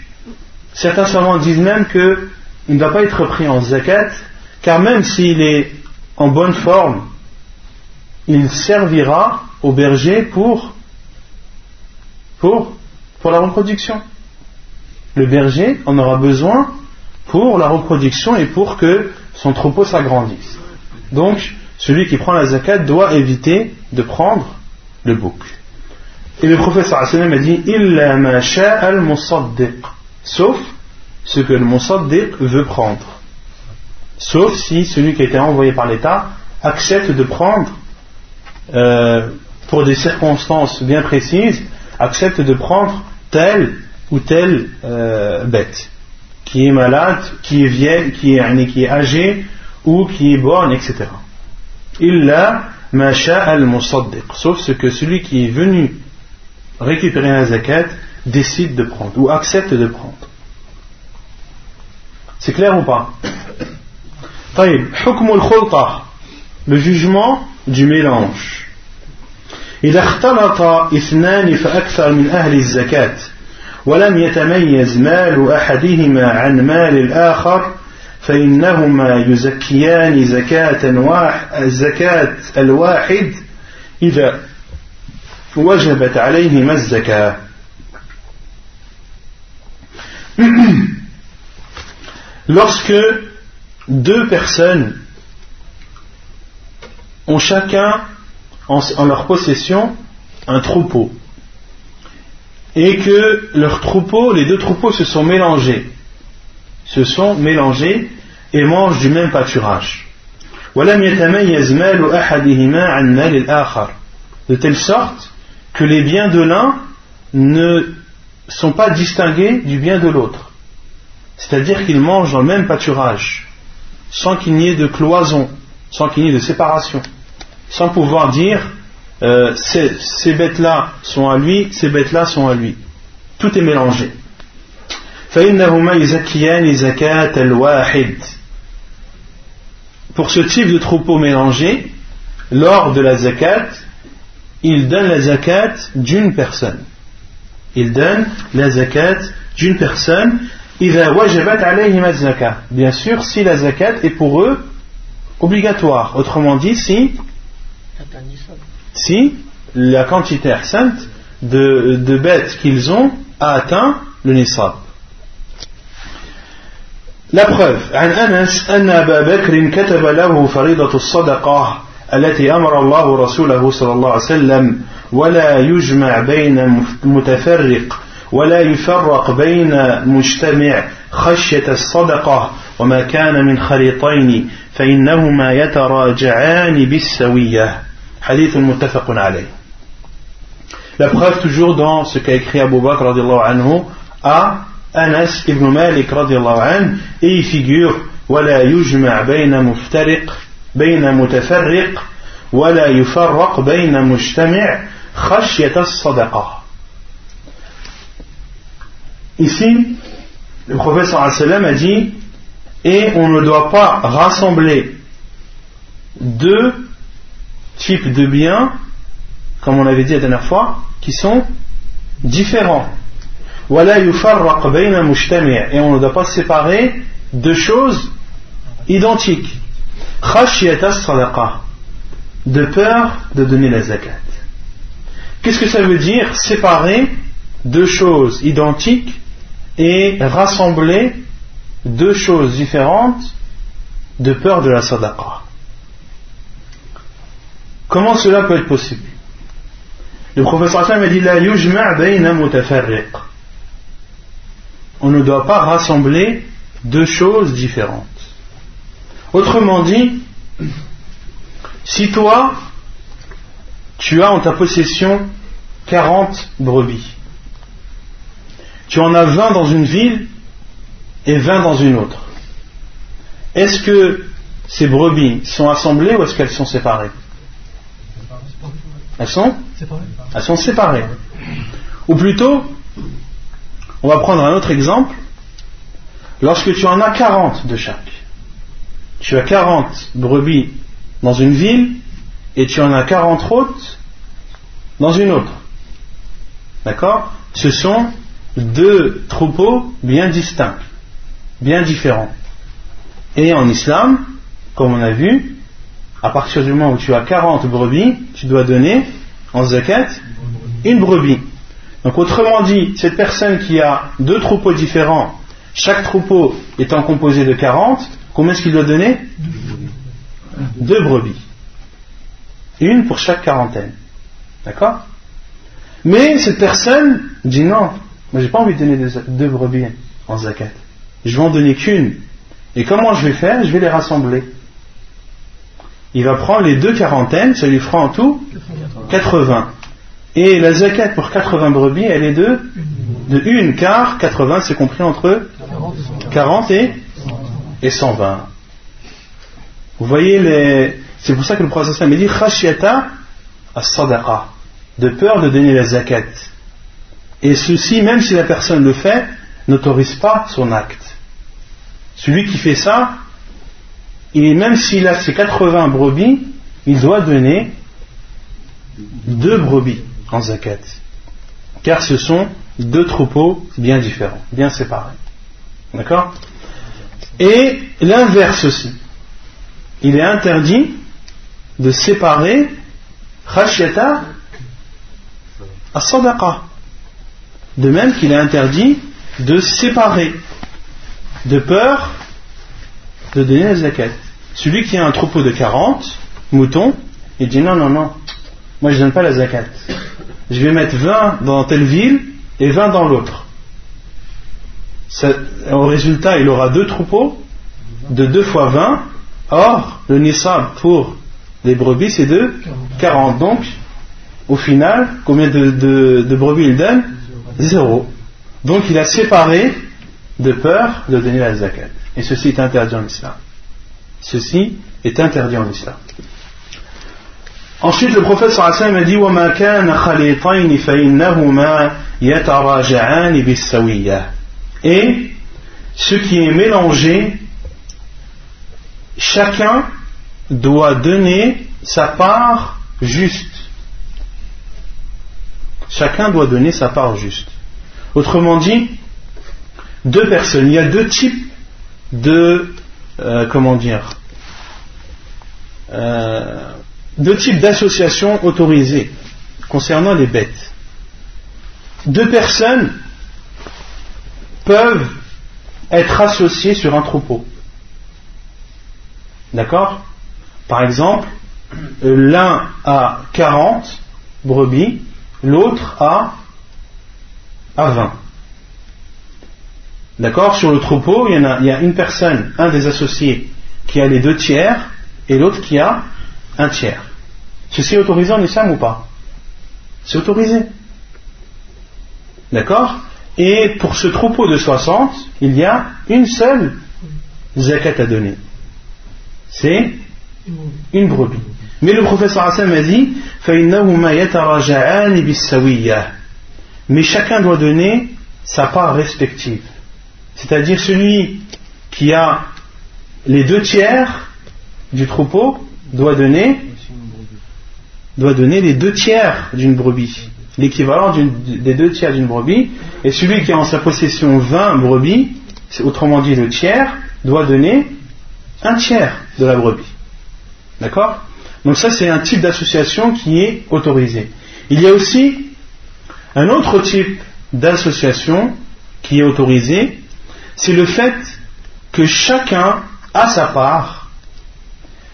Certains savants disent même qu'il ne doit pas être pris en zakat, car même s'il est en bonne forme, il servira au berger pour, pour, pour la reproduction. Le berger en aura besoin pour la reproduction et pour que son troupeau s'agrandisse. Donc, celui qui prend la zakat doit éviter de prendre le bouc. Et le professeur a dit Illa ma al sauf ce que le musaddiq veut prendre. Sauf si celui qui a été envoyé par l'État accepte de prendre, euh, pour des circonstances bien précises, accepte de prendre telle ou telle euh, bête qui est malade, qui est vieille, qui est, qui est âgée ou qui est bonne, etc. Illa masha al musaddiq sauf ce que celui qui est venu récupérer la zakat décide de prendre ou accepte de prendre. C'est clair ou pas le jugement du mélange إذا اختلط اثنان فأكثر من أهل الزكاة ولم يتميز مال أحدهما عن مال الآخر فإنهما يزكيان زكاة واحد زكاة الواحد إذا وجبت عليهما الزكاة Lorsque deux personnes ont chacun en, leur possession un troupeau, et que leurs troupeaux, les deux troupeaux se sont mélangés, se sont mélangés et mangent du même pâturage. De telle sorte que les biens de l'un ne sont pas distingués du bien de l'autre. C'est-à-dire qu'ils mangent dans le même pâturage, sans qu'il n'y ait de cloison, sans qu'il n'y ait de séparation, sans pouvoir dire euh, ces, bêtes-là sont à lui, ces bêtes-là sont à lui. Tout est mélangé. Pour ce type de troupeau mélangé, lors de la zakat, il donne la zakat d'une personne Il donne la zakat d'une personne. Bien sûr, si la zakat est pour eux obligatoire. Autrement dit, si si la quantité sainte de, de bêtes qu'ils ont a atteint le nisab. La preuve, عن أنس أن أبا بكر كتب له فريضة الصدقة التي أمر الله رسوله صلى الله عليه وسلم ولا يجمع بين متفرق ولا يفرق بين مجتمع خشية الصدقة وما كان من خليطين فإنهما يتراجعان بالسوية Hadith muttafaqun alayh. La preuve toujours dans ce qu'a écrit Abu Bakr radiallahu anhu à Anas ibn Malik radiallahu anhu et il figure ولا يجمع بين مفترق بين متفرق ولا يفرق بين مجتمع Ici, le sallam a dit et on ne doit pas rassembler deux types de biens, comme on avait dit la dernière fois, qui sont différents. Et on ne doit pas séparer deux choses identiques. De peur de donner la zakat. Qu'est-ce que ça veut dire séparer deux choses identiques et rassembler deux choses différentes de peur de la sadaqa Comment cela peut être possible? Le professeur Hassan a dit La On ne doit pas rassembler deux choses différentes. Autrement dit, si toi, tu as en ta possession 40 brebis, tu en as 20 dans une ville et 20 dans une autre, est-ce que ces brebis sont assemblées ou est-ce qu'elles sont séparées? Elles sont Elles sont séparées. Ou plutôt, on va prendre un autre exemple. Lorsque tu en as 40 de chaque, tu as 40 brebis dans une ville et tu en as 40 autres dans une autre. D'accord? Ce sont deux troupeaux bien distincts, bien différents. Et en islam, comme on a vu, à partir du moment où tu as 40 brebis, tu dois donner en zakat une brebis. Donc autrement dit, cette personne qui a deux troupeaux différents, chaque troupeau étant composé de 40, combien est-ce qu'il doit donner? Deux brebis. Une pour chaque quarantaine. D'accord? Mais cette personne dit non, moi j'ai pas envie de donner deux brebis en zakat. Je vais en donner qu'une. Et comment je vais faire? Je vais les rassembler. Il va prendre les deux quarantaines, ça lui fera en tout 80. Et la zakat pour 80 brebis, elle est de, de 1, car 80 c'est compris entre 40 et, et 120. Vous voyez les. C'est pour ça que le prophète dit Khashyata as-sadaqa, de peur de donner la zakat. Et ceci, même si la personne le fait, n'autorise pas son acte. Celui qui fait ça, il, même s'il a ses 80 brebis, il doit donner deux brebis en zakat. Car ce sont deux troupeaux bien différents, bien séparés. D'accord? Et l'inverse aussi. Il est interdit de séparer khashyata as-sadaqa. De même qu'il est interdit de séparer de peur de donner la zakat. Celui qui a un troupeau de 40 moutons, il dit non, non, non, moi je ne donne pas la zakat. Je vais mettre 20 dans telle ville et 20 dans l'autre. Au résultat, il aura deux troupeaux de 2 fois 20. Or, le nisab pour les brebis, c'est de 40. Donc, au final, combien de, brebis il donne Zéro. Donc, il a séparé de peur de donner la zakat. Et ceci est interdit en islam. Ceci est interdit en islam. Ensuite, le prophète sallallahu a dit وَمَا كَانَ خَلِيطَيْنِ فَإِنَّهُمَا يَتَرَاجَعَانِ بِالسَّوِيَّةِ Et ce qui est mélangé, chacun doit donner sa part juste. Chacun doit donner sa part juste. Autrement dit, deux personnes, il y a deux types de, euh, comment dire, euh, deux types d'associations autorisées concernant les bêtes. Deux personnes peuvent être associées sur un troupeau. D'accord? Par exemple, l'un a 40 brebis, l'autre a, a 20. D'accord? Sur le troupeau, il y, a, il y a une personne, un des associés, qui a les deux tiers et l'autre qui a un tiers. Ceci est autorisé en islam ou pas? C'est autorisé. D'accord? Et pour ce troupeau de 60, il y a une seule zakat à donner. C'est une brebis. Mais le professeur Hassan m'a dit Mais chacun doit donner sa part respective. C'est-à-dire celui qui a les deux tiers du troupeau doit donner doit donner les deux tiers d'une brebis, l'équivalent des deux tiers d'une brebis, et celui qui a en sa possession 20 brebis, autrement dit le tiers, doit donner un tiers de la brebis. D'accord Donc ça c'est un type d'association qui est autorisé. Il y a aussi un autre type d'association qui est autorisé, c'est le fait que chacun a sa part,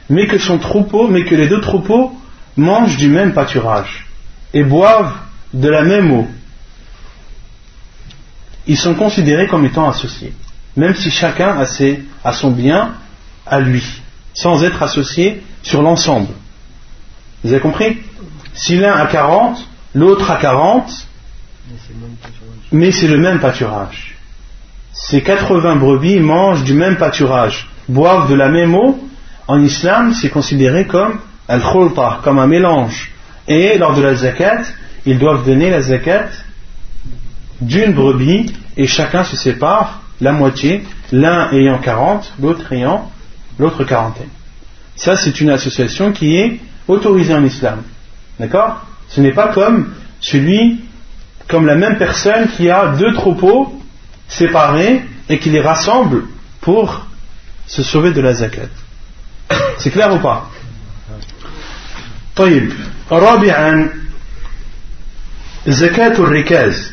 mais que son troupeau, mais que les deux troupeaux mangent du même pâturage et boivent de la même eau. Ils sont considérés comme étant associés, même si chacun a, ses, a son bien à lui, sans être associé sur l'ensemble. Vous avez compris? Si l'un a 40, l'autre a 40, mais c'est le même pâturage ces 80 brebis mangent du même pâturage, boivent de la même eau, en islam, c'est considéré comme al comme un mélange. Et lors de la zakat, ils doivent donner la zakat d'une brebis et chacun se sépare la moitié, l'un ayant 40, l'autre ayant l'autre quarantaine. Ça, c'est une association qui est autorisée en islam. D'accord Ce n'est pas comme celui, comme la même personne qui a deux troupeaux séparés et qui les rassemble pour se sauver de la zakat. C'est clair ou pas طيب رابعا زكاة الركاز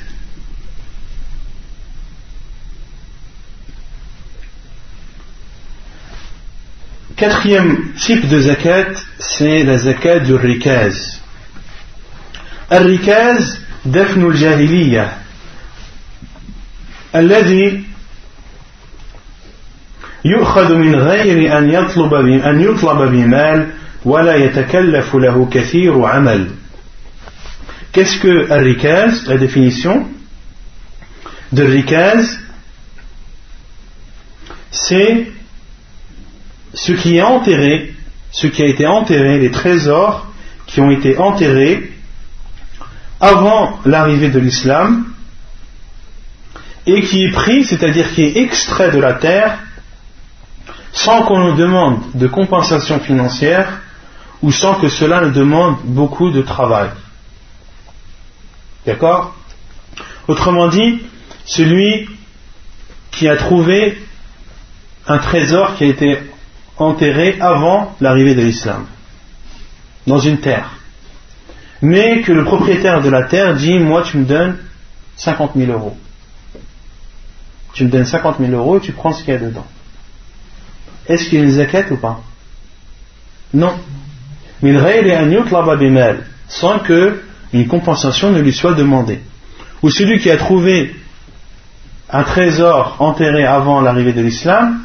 Quatrième type de zakat, c'est la zakat du rikaz. الركاز دفن الجاهلية الذي يؤخذ من غير أن يطلب أن يطلب بمال ولا يتكلف له كثير عمل. Qu'est-ce que الركاز La définition de rikaz, c'est ce qui est enterré, ce qui a été enterré, les trésors qui ont été enterrés avant l'arrivée de l'islam et qui est pris, c'est-à-dire qui est extrait de la terre sans qu'on nous demande de compensation financière ou sans que cela ne demande beaucoup de travail. D'accord? Autrement dit, celui qui a trouvé un trésor qui a été enterré avant l'arrivée de l'islam, dans une terre. Mais que le propriétaire de la terre dit Moi, tu me donnes 50 000 euros. Tu me donnes 50 000 euros et tu prends ce qu'il y a dedans. Est-ce qu'il une zakat ou pas? Non. Sans que une compensation ne lui soit demandée. Ou celui qui a trouvé un trésor enterré avant l'arrivée de l'islam,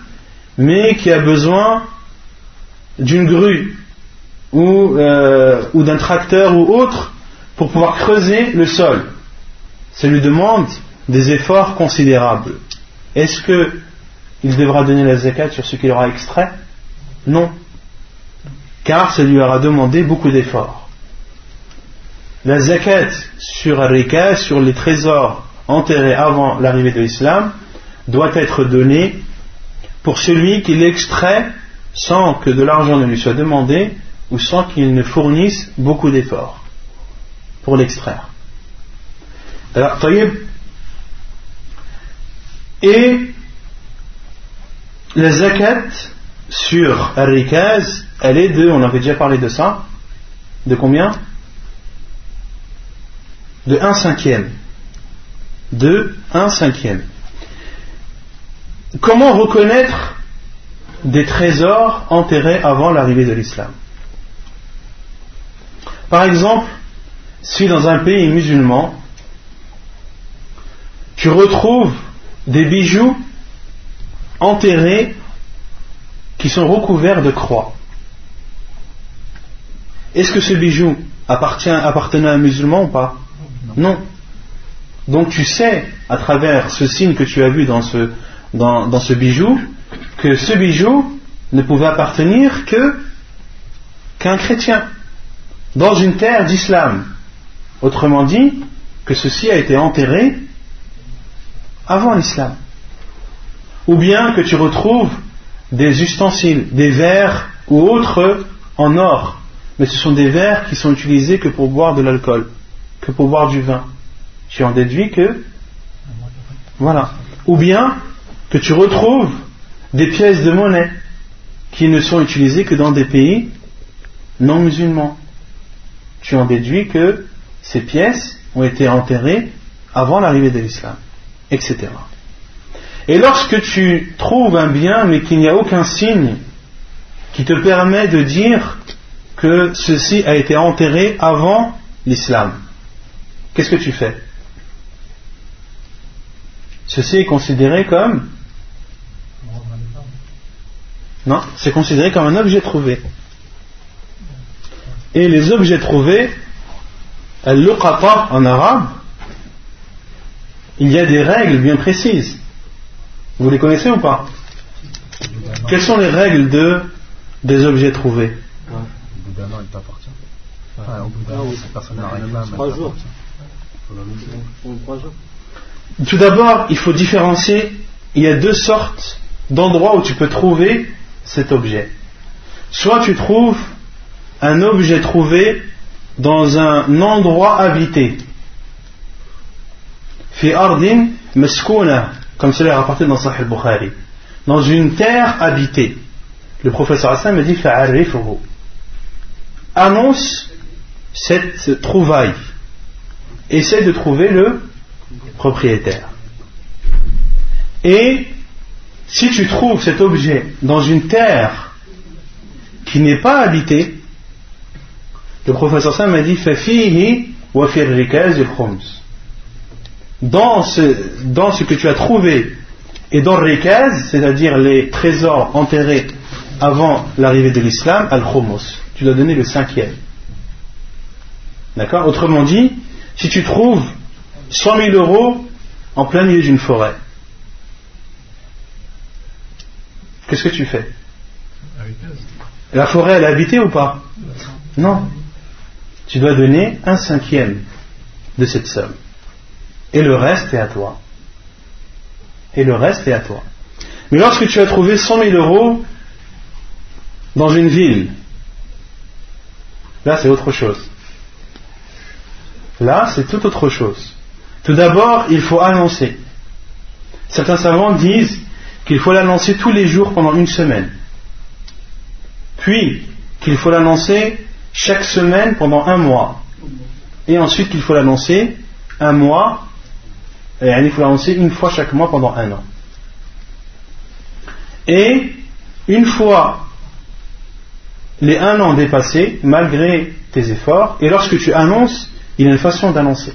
mais qui a besoin d'une grue ou, euh, ou d'un tracteur ou autre pour pouvoir creuser le sol. Ça lui demande des efforts considérables. Est-ce qu'il devra donner la zakat sur ce qu'il aura extrait? Non. Car ça lui aura demandé beaucoup d'efforts. La zakat sur Arika, sur les trésors enterrés avant l'arrivée de l'islam, doit être donnée pour celui qui l'extrait sans que de l'argent ne lui soit demandé ou sans qu'il ne fournisse beaucoup d'efforts pour l'extraire. Alors, Et la zakat sur Al-Rikaz, elle est de, on avait déjà parlé de ça, de combien? De 1 cinquième. De 1 cinquième. Comment reconnaître des trésors enterrés avant l'arrivée de l'islam? Par exemple, si dans un pays musulman, tu retrouves des bijoux enterrés qui sont recouverts de croix. Est-ce que ce bijou appartient, appartenait à un musulman ou pas? Non. Donc tu sais, à travers ce signe que tu as vu dans ce, dans, ce bijou que ce bijou ne pouvait appartenir que qu'un chrétien dans une terre d'islam. Autrement dit, que ceci a été enterré avant l'islam. Ou bien que tu retrouves des ustensiles, des verres ou autres en or. Mais ce sont des verres qui sont utilisés que pour boire de l'alcool, que pour boire du vin. Tu en déduis que. Voilà. Ou bien que tu retrouves des pièces de monnaie qui ne sont utilisées que dans des pays non musulmans. Tu en déduis que ces pièces ont été enterrées avant l'arrivée de l'islam, etc. Et lorsque tu trouves un bien mais qu'il n'y a aucun signe qui te permet de dire que ceci a été enterré avant l'islam, qu'est-ce que tu fais? Ceci est considéré comme non, c'est considéré comme un objet trouvé. Et les objets trouvés, al-luqata en arabe, il y a des règles bien précises. Vous les connaissez ou pas? Quelles sont les règles de, des objets trouvés? Tout d'abord, il faut différencier, il y a deux sortes d'endroits où tu peux trouver cet objet. Soit tu trouves un objet trouvé dans un endroit habité. Fi ardin maskouna, comme cela est rapporté dans Sahih Bukhari. Dans une terre habitée. Le professeur Hassan me dit fa'arifuhu. annonce cette trouvaille. Essaie de trouver le propriétaire. Et si tu trouves cet objet dans une terre qui n'est pas habitée, le professeur Sam m'a dit Fafihi wa dans ce, dans ce que tu as trouvé et dans Rikaz, c'est-à-dire les trésors enterrés avant l'arrivée de l'islam, al-khumus. Tu dois donner le cinquième. D'accord? Autrement dit, si tu trouves 100 000 euros en plein milieu d'une forêt, qu'est-ce que tu fais La forêt, elle est habitée ou pas Non. Tu dois donner un cinquième de cette somme. Et le reste est à toi. Et le reste est à toi. Mais lorsque tu as trouvé 100 000 euros dans une ville, là c'est autre chose. Là c'est tout autre chose. Tout d'abord, il faut annoncer. Certains savants disent qu'il faut l'annoncer tous les jours pendant une semaine. Puis qu'il faut l'annoncer chaque semaine pendant un mois. Et ensuite qu'il faut l'annoncer un mois et il faut l'annoncer une fois chaque mois pendant un an. Et une fois les un an dépassés, malgré tes efforts, et lorsque tu annonces, il y a une façon d'annoncer.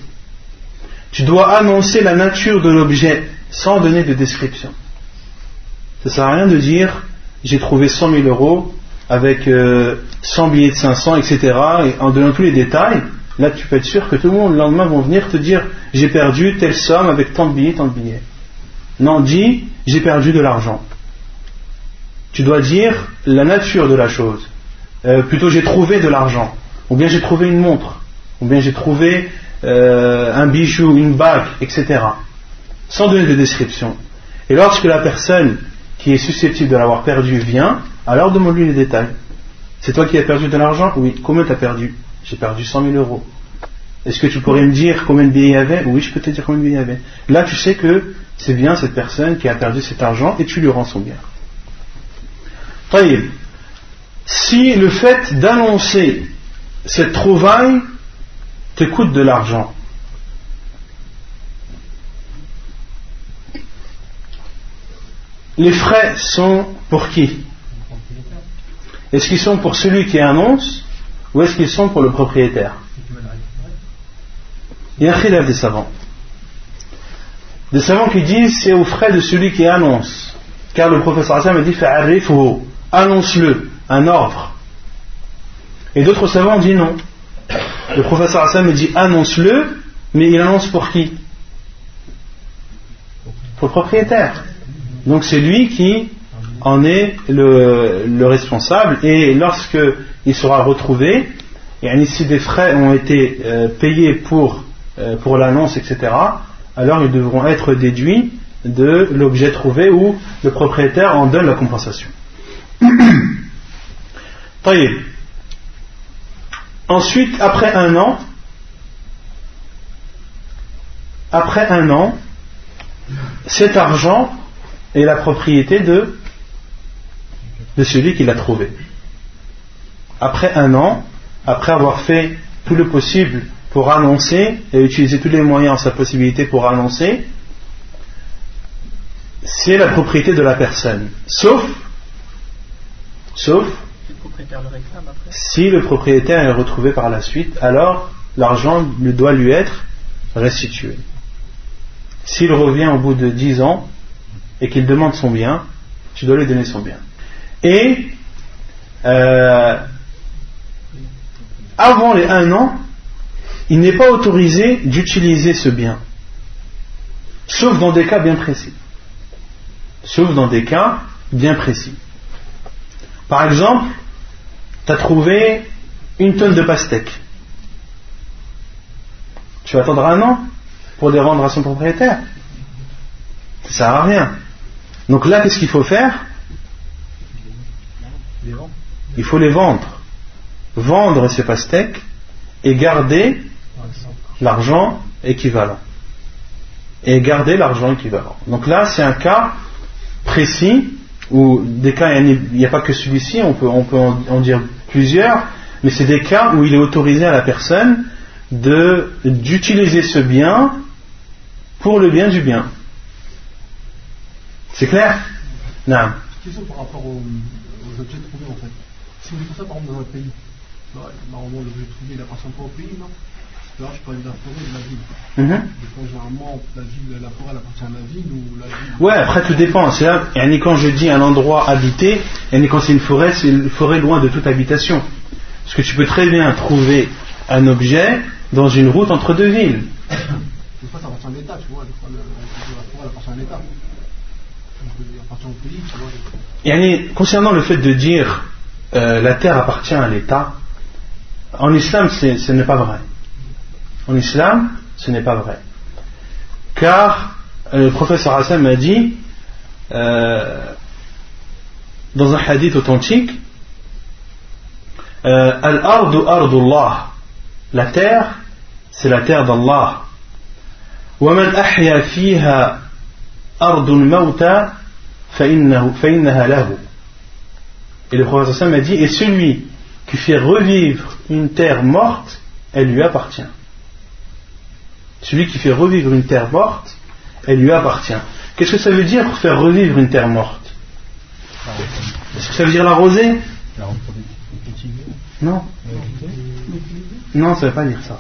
Tu dois annoncer la nature de l'objet sans donner de description. Ça sert à rien de dire j'ai trouvé 100 000 euros avec 100 euh, billets de 500, etc. Et en donnant tous les détails, là tu peux être sûr que tout le monde le lendemain vont venir te dire j'ai perdu telle somme avec tant de billets, tant de billets. Non, dis j'ai perdu de l'argent. Tu dois dire la nature de la chose. Euh, plutôt j'ai trouvé de l'argent, ou bien j'ai trouvé une montre, ou bien j'ai trouvé euh, un bijou, une bague, etc. Sans donner de description. Et lorsque la personne qui est susceptible de l'avoir perdu vient, alors demande-lui les détails. C'est toi qui as perdu de l'argent Oui. Combien tu as perdu? J'ai perdu 100 000 euros. Est-ce que tu pourrais me dire combien de billets il y avait? Oui, je peux te dire combien de billets il y avait. Là, tu sais que c'est bien cette personne qui a perdu cet argent et tu lui rends son bien. Si le fait d'annoncer cette trouvaille te coûte de l'argent, les frais sont pour qui Est-ce qu'ils sont pour celui qui annonce ou est-ce qu'ils sont pour le propriétaire Il y a un des savants. Des savants qui disent c'est aux frais de celui qui annonce. Car le professeur Hassan a dit annonce-le, un ordre. Et d'autres savants disent non. Le professeur Hassan me dit annonce-le, mais il annonce pour qui Pour le propriétaire. Donc c'est lui qui en est le, responsable et lorsque il sera retrouvé, et si des frais ont été euh, payés pour, euh, pour l'annonce, etc., alors ils devront être déduits de l'objet trouvé où le propriétaire en donne la compensation. Ensuite, après un an, après un an, cet argent est la propriété de, de celui qui l'a trouvé. Après un an, après avoir fait tout le possible pour annoncer et utiliser tous les moyens en sa possibilité pour annoncer, c'est la propriété de la personne. Sauf, sauf si le propriétaire est retrouvé par la suite, alors l'argent doit lui être restitué. S'il revient au bout de dix ans, et qu'il demande son bien, tu dois lui donner son bien. Et euh, avant les un an, il n'est pas autorisé d'utiliser ce bien, sauf dans des cas bien précis. Sauf dans des cas bien précis. Par exemple, tu as trouvé une tonne de pastèques. Tu vas attendre un an pour les rendre à son propriétaire. Ça ne sert à rien. Donc là, qu'est-ce qu'il faut faire? Il faut les vendre. Vendre ces pastèques et garder l'argent équivalent. Et garder l'argent équivalent. Donc là, c'est un cas précis où des cas, il n'y a pas que celui-ci, on peut, on peut en dire plusieurs, mais c'est des cas où il est autorisé à la personne d'utiliser ce bien pour le bien du bien. C'est clair? Non. Question par rapport aux, aux objets trouvés en fait. Si on dit ça par exemple dans un pays, bah, normalement l'objet trouvé il appartient pas au pays, non? Là, je parle de la forêt et de la ville. Mhm. Des fois, généralement, la, ville, la forêt elle appartient à la ville ou la ville. Ouais, après tout dépend. C'est là, et quand je dis un endroit habité, et quand c'est une forêt, c'est une forêt loin de toute habitation. Parce que tu peux très bien trouver un objet dans une route entre deux villes. Des fois, ça appartient à l'État, tu vois. Des fois, le, la forêt elle appartient à l'État. Donc, il appartient au pays, tu vois. Yani, concernant le fait de dire euh, la terre appartient à l'État, en islam, c'est- ce n'est pas vrai. En islam, ce n'est pas vrai. Car euh, le professeur Hassan m'a dit, euh, dans un hadith authentique, euh, Al-ardu ardullah. La terre, c'est la terre d'Allah. ومن أحيا فيها أرض الموتى فإنه فإنها له. Et le prophète Hassan m'a dit, et celui qui fait revivre une terre morte, elle lui appartient. Celui qui fait revivre une terre morte, elle lui appartient. Qu'est-ce que ça veut dire faire revivre une terre morte Est-ce que ça veut dire l'arroser Non. Non, ça ne veut pas dire ça.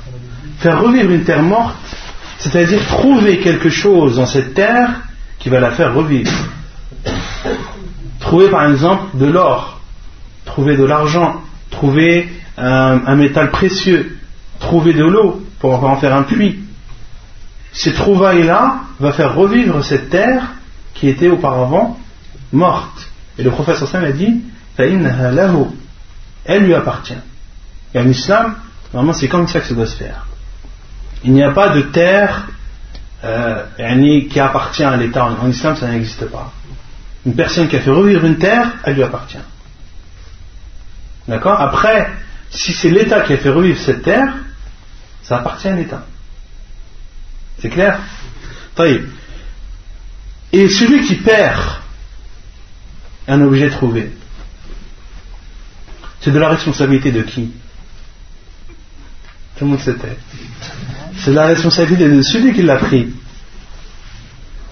Faire revivre une terre morte, c'est-à-dire trouver quelque chose dans cette terre qui va la faire revivre. Trouver par exemple de l'or, trouver de l'argent, trouver un, métal précieux, trouver de l'eau pour en faire un puits. Ces trouvailles-là va faire revivre cette terre qui était auparavant morte. Et le prophète Sam a dit Elle lui appartient. Et en islam, vraiment, c'est comme ça que ça doit se faire. Il n'y a pas de terre euh, qui appartient à l'État. En islam, ça n'existe pas. Une personne qui a fait revivre une terre, elle lui appartient. D'accord? Après, si c'est l'État qui a fait revivre cette terre, ça appartient à l'État. C'est clair? Et celui qui perd un objet trouvé, c'est de la responsabilité de qui? Tout le monde s'était. C'est la responsabilité de celui qui l'a pris.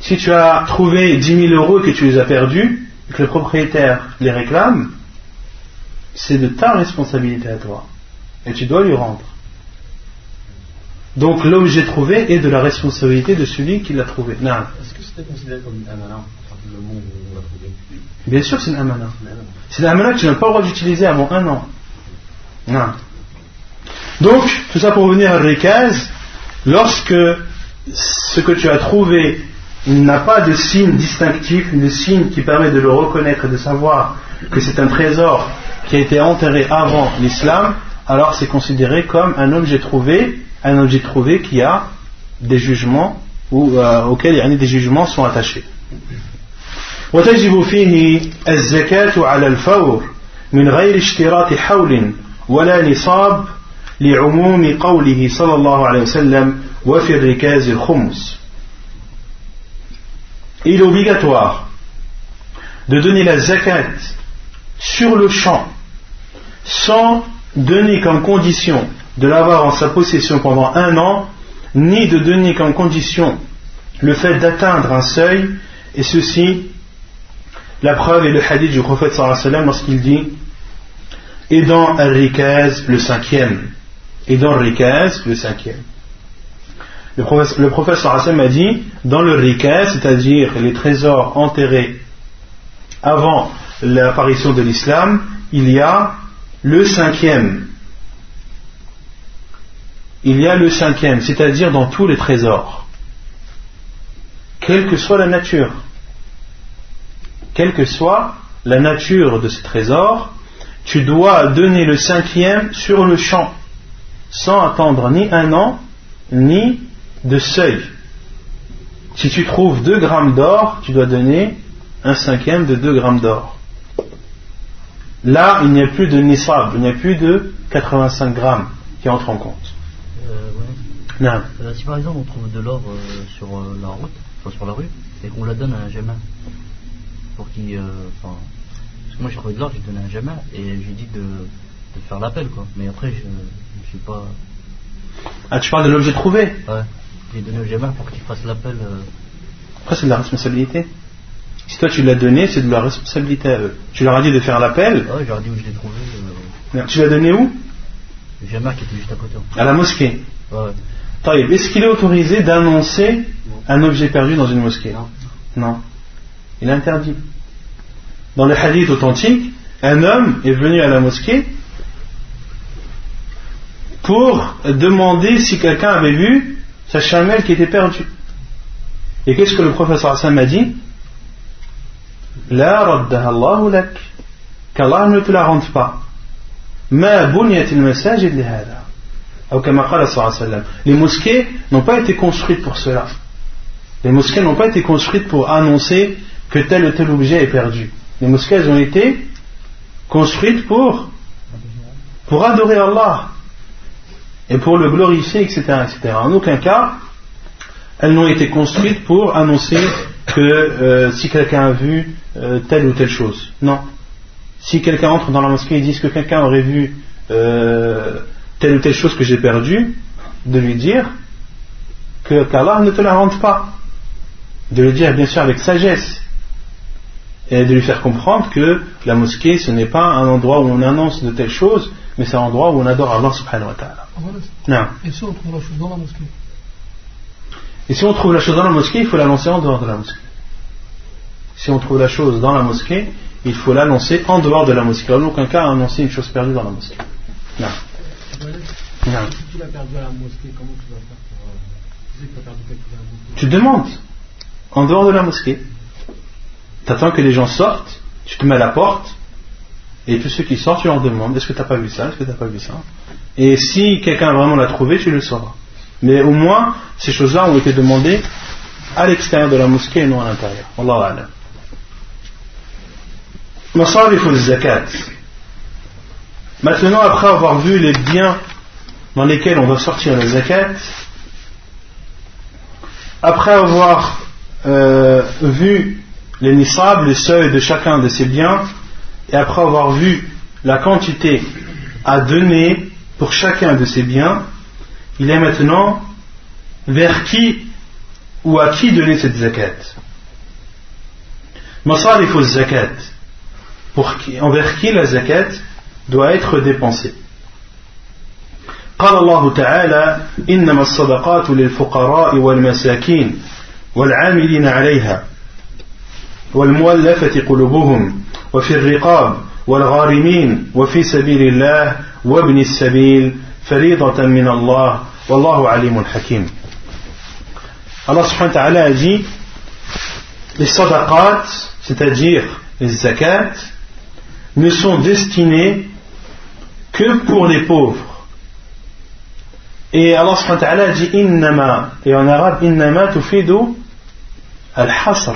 Si tu as trouvé 10 000 euros et que tu les as perdus, et que le propriétaire les réclame, c'est de ta responsabilité à toi. Et tu dois lui rendre. Donc l'objet trouvé est de la responsabilité de celui qui l'a trouvé. Non. Est-ce que c'était considéré comme une amana le moment où on l'a trouvé? Bien sûr, c'est une amana. C'est une amana que tu n'as pas le droit d'utiliser avant un an. Non. Donc, tout ça pour revenir à Rikaz, lorsque ce que tu as trouvé n'a pas de signe distinctif, de signe qui permet de le reconnaître et de savoir que c'est un trésor qui a été enterré avant l'islam, alors c'est considéré comme un objet trouvé, un objet trouvé qui a des jugements ou euh, auxquels يعني, des jugements sont attachés. وتجب فيه الزكاة على الفور من غير اشتراط حول ولا نصاب لعموم قوله صلى الله عليه وسلم وفي الركاز الخمس Il est obligatoire de donner la zakat sur le champ sans donner comme condition de l'avoir en sa possession pendant un an, ni de donner comme condition le fait d'atteindre un seuil, et ceci, la preuve est le hadith du prophète sallallahu alayhi wa sallam lorsqu'il dit Et dans Al-Rikaz, le cinquième, et dans le Rikaz, le cinquième. Le prophète, le prophète a dit Dans le Rikaz, c'est-à-dire les trésors enterrés avant l'apparition de l'islam, il y a le cinquième. Il y a le cinquième, c'est-à-dire dans tous les trésors. Quelle que soit la nature. Quelle que soit la nature de ces trésors, tu dois donner le cinquième sur le champ, sans attendre ni un an, ni de seuil. Si tu trouves 2 grammes d'or, tu dois donner un cinquième de 2 grammes d'or. Là, il n'y a plus de nisab, il n'y a plus de 85 grammes qui entrent en compte. Euh, ouais. Non. Euh, si par exemple on trouve de l'or euh, sur la route, enfin sur la rue, et qu'on la donne à un gamin, pour qu'il. parce que moi j'ai trouvé de l'or, j'ai donné à un gamin, et j'ai dit de, de faire l'appel, quoi. Mais après, je pas. Ah, tu parles de l'objet trouvé Ouais. J'ai donné au GMR pour qu'il fasse l'appel. euh, Après, c'est de la responsabilité? Si toi tu l'as donné, c'est de la responsabilité à eux. Tu leur as dit de faire l'appel? Ouais, j'aurais dit où je l'ai trouvé. euh, Tu l'as donné où? Le GMR qui était juste à côté. À la mosquée. Ouais. Taïb, Est-ce qu'il est autorisé d'annoncer un objet perdu dans une mosquée? Non. Il est interdit. Dans les hadiths authentiques, un homme est venu à la mosquée pour demander si quelqu'un avait vu sa chamelle qui était perdue. Et qu'est-ce que le professeur Hassan a dit? La raddaha Allahu lak. Qu'Allah ne te la rende pas. Ma bunyat al-masajid. Ou alayhi wa sallam. Les mosquées n'ont pas été construites pour cela. Les mosquées n'ont pas été construites pour annoncer que tel ou tel objet est perdu. Les mosquées ont été construites pour adorer Allah et pour le glorifier, etc., etc. En aucun cas, elles n'ont été construites pour annoncer que euh, si quelqu'un a vu euh, telle ou telle chose. Non. Si quelqu'un entre dans la mosquée et dit que quelqu'un aurait vu euh, telle ou telle chose que j'ai perdue, de lui dire que qu'Allah ne te la rende pas. De le dire bien sûr avec sagesse. Et de lui faire comprendre que la mosquée ce n'est pas un endroit où on annonce de telles choses, mais c'est un endroit où on adore Allah subhanahu wa ta'ala. Voilà. Non. Et si on trouve la chose dans la mosquée Et si on trouve la chose dans la mosquée, il faut l'annoncer en dehors de la mosquée. Si on trouve la chose dans la mosquée, il faut l'annoncer en dehors de la mosquée. En aucun cas annoncer une chose perdue dans la mosquée. Non. Non. Si tu l'as perdu à la mosquée, comment tu vas faire pour. euh, Tu sais que tu as perdu quelque chose à la mosquée Tu demandes en dehors de la mosquée. Tu attends que les gens sortent, tu te mets à la porte, et tous ceux qui sortent, tu leur demandes est-ce que tu n'as pas vu ça Est-ce que tu n'as pas vu ça? Et si quelqu'un vraiment l'a trouvé, tu le sauras. Mais au moins, ces choses-là ont été demandées à l'extérieur de la mosquée et non à l'intérieur. Wallahu a'lam. Al-zakat. Maintenant, après avoir vu les biens dans lesquels on doit sortir la zakat, après avoir euh, vu les nisab, les seuils de chacun de ces biens, et après avoir vu la quantité à donner pour chacun de ces biens, il est maintenant vers qui ou à qui donner cette zakat. Masarif zakat. Pour qui, envers qui la zakat doit être dépensée. قال الله تعالى إنما الصدقات للفقراء والمساكين والعاملين عليها والمؤلفة قلوبهم وفي الرقاب والغارمين وفي سبيل الله وابن السبيل فريضة من الله والله عليم حكيم. الله سبحانه وتعالى أجي الصدقات ستجير الزكاة ne sont destinées que pour les pauvres. Et Allah subhanahu wa ta'ala dit innama et en arabe innama tufidu al-hasr.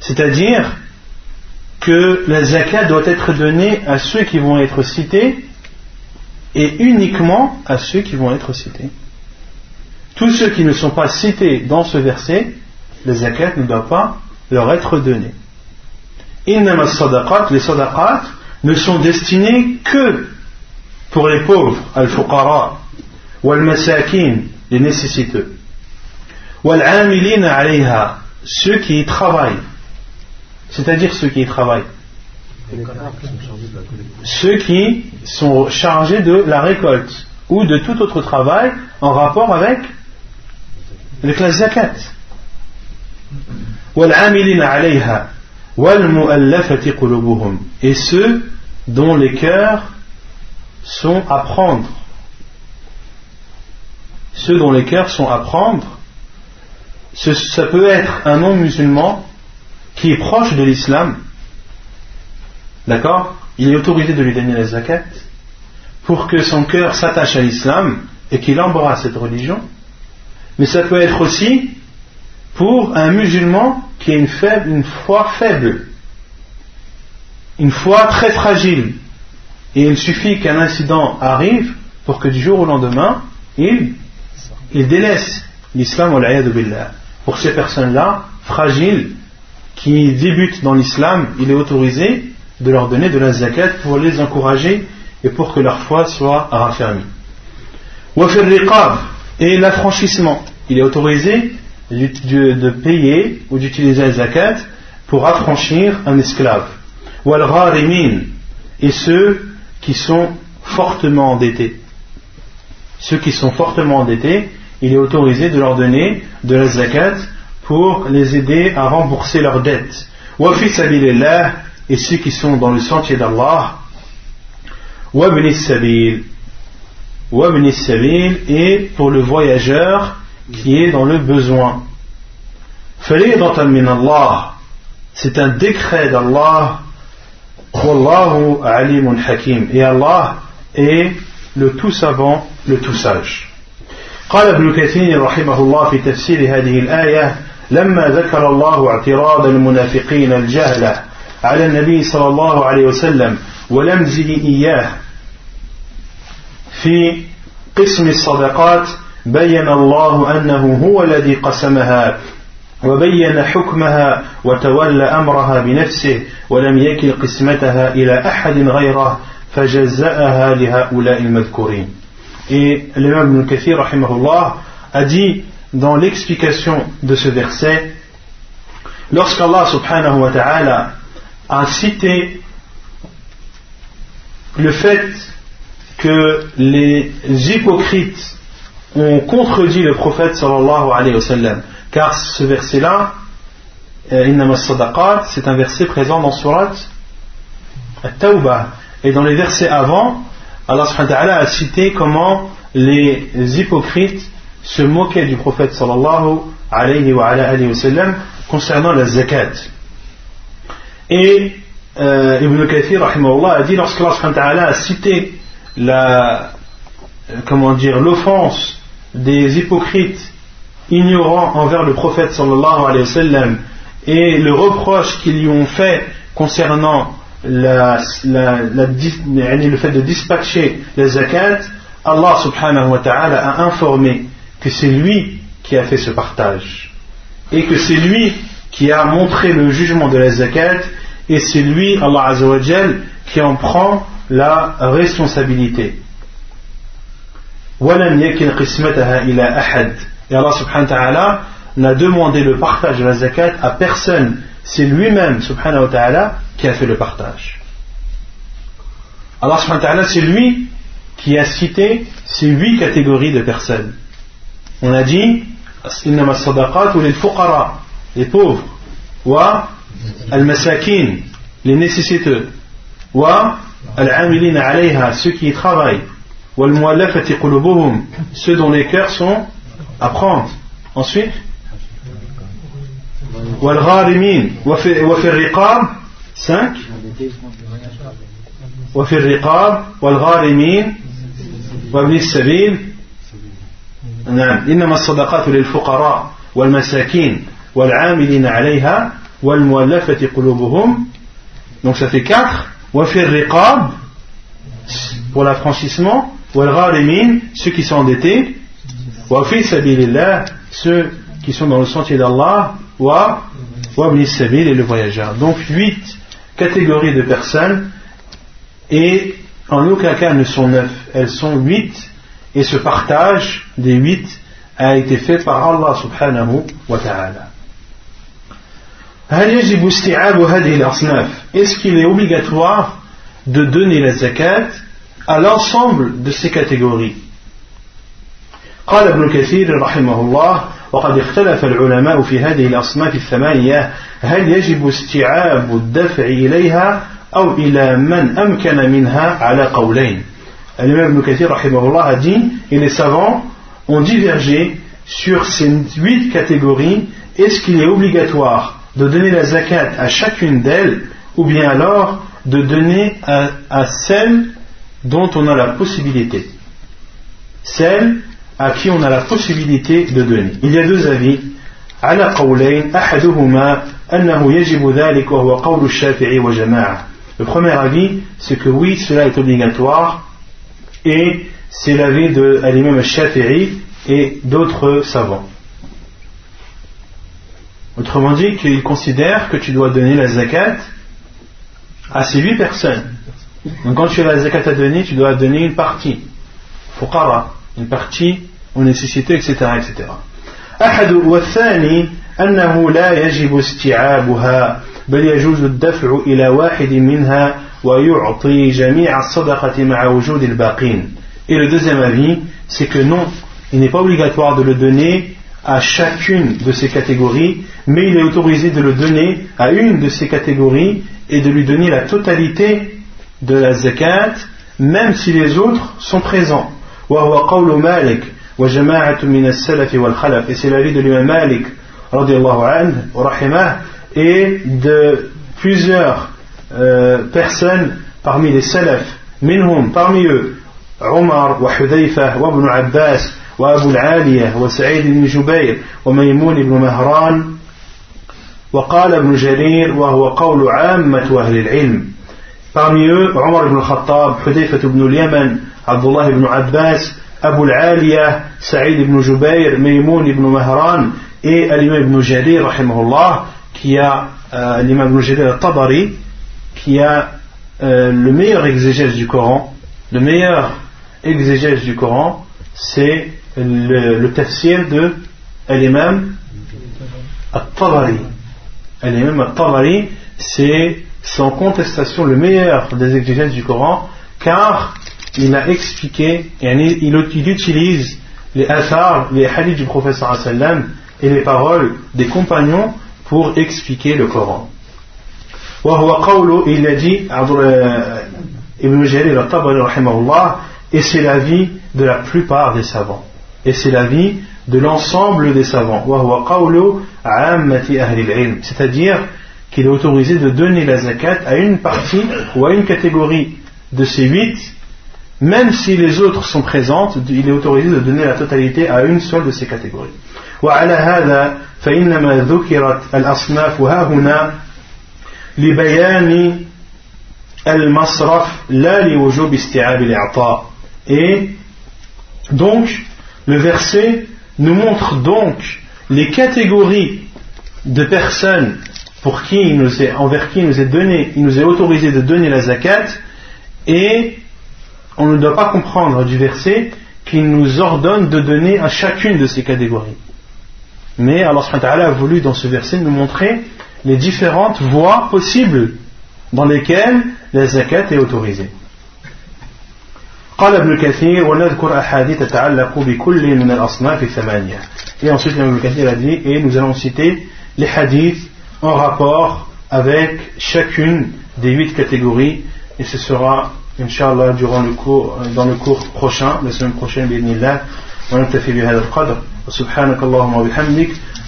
C'est-à-dire que la zakat doit être donnée à ceux qui vont être cités et uniquement à ceux qui vont être cités. Tous ceux qui ne sont pas cités dans ce verset, la zakat ne doit pas leur être donnée. Sadaqat, les sadaqat ne sont destinés que pour les pauvres, al-fuqara, wal-masakin, les nécessiteux, wal-amilin alayha, ceux qui y travaillent, c'est-à-dire ceux qui y travaillent. Ceux qui sont chargés de la récolte ou de tout autre travail en rapport avec, avec la zakat. Et ceux dont les cœurs sont à prendre. Ceux dont les cœurs sont à prendre, ça peut être un non-musulman qui est proche de l'islam, d'accord Il est autorisé de lui donner la zakat pour que son cœur s'attache à l'islam et qu'il embrasse cette religion. Mais ça peut être aussi pour un musulman qui a une, faible, une foi faible, une foi très fragile. Et il suffit qu'un incident arrive pour que du jour au lendemain, il, délaisse l'islam l'ayadu billah. Pour ces personnes-là, fragiles, qui débutent dans l'islam, il est autorisé de leur donner de la zakat pour les encourager et pour que leur foi soit raffermie. Et l'affranchissement. Il est autorisé de payer ou d'utiliser la zakat pour affranchir un esclave. Et ceux qui sont fortement endettés. Ceux qui sont fortement endettés, il est autorisé de leur donner de la zakat pour les aider à rembourser leurs dettes. Et ceux qui sont dans le sentier d'Allah. Et pour le voyageur qui est dans le besoin. C'est un décret d'Allah. Wallahu alimun hakim. Et Allah est le tout savant, le tout sage. قال ابن كثير رحمه الله في تفسير هذه الآية لما ذكر الله اعتراض المنافقين الجهلة على النبي صلى الله عليه وسلم ولمزه إياه في قسم الصدقات بين الله أنه هو الذي قسمها وبين حكمها وتولى أمرها بنفسه ولم يكل قسمتها إلى أحد غيره فجزأها لهؤلاء المذكورين. Et l'imam Ibn Kathir rahimahullah, a dit dans l'explication de ce verset, lorsqu'Allah subhanahu wa ta'ala a cité le fait que les hypocrites ont contredit le prophète sallallahu alayhi wa sallam. Car ce verset-là, euh, c'est un verset présent dans Surat At-Tawbah. Et dans les versets avant, Allah subhanahu wa ta'ala a cité comment les hypocrites se moquaient du prophète sallallahu alayhi wa, wa sallam concernant la zakat. Et euh, Ibn Kathir a dit wa ta'ala a cité la, euh, comment dire, l'offense des hypocrites ignorants envers le prophète sallallahu alayhi wa sallam et le reproche qu'ils lui ont fait concernant le fait de dispatcher les zakat, Allah subhanahu wa ta'ala a informé que c'est lui qui a fait ce partage et que c'est lui qui a montré le jugement de la zakat et c'est lui, Allah azawajal, qui en prend la responsabilité. Et Allah subhanahu wa ta'ala n'a demandé le partage de la zakat à personne. C'est lui-même subhanahu wa ta'ala qui a fait le partage. Allah subhanahu wa ta'ala c'est lui qui a cité ces huit catégories de personnes. On a dit les pauvres wa al-masakin les nécessiteux wa al-amilin alayha ceux qui y travaillent wa al-muallafati qulubuhum ceux dont les cœurs sont à prendre ensuite wa al-gharimin wa fi riqab 5 wa fi riqab wa al-gharimin wa ibn sabil إنما الصدقات للفقراء والمساكين والعاملين عليها والمؤلفة قلوبهم donc ça fait 4 وفي الرقاب pour l'affranchissement ceux qui sont endettés, ceux qui sont dans le sentier d'Allah, wa et le voyageur. Donc huit catégories de personnes et en aucun cas elles ne sont neuf, elles sont huit et ce partage des huit a été fait par Allah subhanahu wa ta'ala. Est-ce qu'il est obligatoire de donner la zakat à l'ensemble de ces catégories. قال ابن كثير رحمه الله وقد اختلف العلماء في هذه الأصناف الثمانية هل يجب استيعاب الدفع إليها أو إلى من أمكن منها على قولين L'imam Ibn Kathir rahimahullah a dit et les savants ont divergé sur ces huit catégories est-ce qu'il est obligatoire de donner la zakat à chacune d'elles ou bien alors de donner à, à celle dont on a la possibilité. Celle à qui on a la possibilité de donner. Il y a deux avis. على قولين أحدهما أنه يجب ذلك وهو قول الشافعي وجماعة. Le premier avis, c'est que oui, cela est obligatoire et c'est l'avis de l'imam al-Shafi'i et d'autres savants. Autrement dit, qu'il considère que tu dois donner la zakat à ces huit personnes Donc quand tu as la zakat à donner, tu dois donner une partie. Fuqara, une partie aux nécessités, etc. etc. أحد والثاني أنه لا يجب استيعابها بل يجوز الدفع إلى واحد منها et le deuxième avis, c'est que non, il n'est pas obligatoire de le donner à chacune de ces catégories, mais il est autorisé de le donner à une de ces catégories et de lui donner la totalité de la zakat, même si les autres sont présents. Et c'est l'avis de l'imam Malik, et de plusieurs euh, personnes parmi les salafs, minhum, parmi eux, Omar, wa Hudayfa, wa Ibn Abbas, wa Abu al-Aliyah, wa Sa'id ibn Jubayr, wa Maymoun ibn Mahran, wa qala Ibn وقال ابن جرير وهو قول عامة al-ilm. parmi eux عمر بن الخطاب حذيفة ibn اليمن عبد الله بن عباس Al-Aliya, Sa'id ibn Jubayr, ميمون ibn Mahran, et l'imam ibn Jarir rahimahullah qui a euh, l'imam ibn Jarir al-Tabari qui a euh, le meilleur exégèse du Coran, le meilleur exégèse du Coran, c'est le, le tafsir de l'imam al-Tabari. L'imam al-Tabari, c'est sans contestation le meilleur des exégèses du Coran, car il a expliqué, et il, utilise les athars, les hadiths du professeur et les paroles des compagnons pour expliquer le Coran. Il a dit, Ibn Jarir et c'est l'avis de la plupart des savants. Et c'est l'avis de l'ensemble des savants. C'est-à-dire qu'il est autorisé de donner la zakat à une partie ou à une catégorie de ces huit, même si les autres sont présentes, il est autorisé de donner la totalité à une seule de ces catégories. لبيان المصرف لا لوجوب استيعاب الإعطاء et donc le verset nous montre donc les catégories de personnes pour qui il nous est, envers qui il nous est donné, il nous est autorisé de donner la zakat, et on ne doit pas comprendre du verset qu'il nous ordonne de donner à chacune de ces catégories. Mais Allah a voulu dans ce verset nous montrer les différentes voies possibles dans lesquelles la zakat est autorisée. قال ابن كثير ونذكر أحاديث تتعلق بكل من الأصناف الثمانية et ensuite Ibn Kathir a dit et nous allons citer les hadiths en rapport avec chacune des huit catégories et ce sera Inch'Allah durant le cours dans le cours prochain la semaine prochaine بإذن ونكتفي بهذا القدر وسبحانك اللهم وبحمدك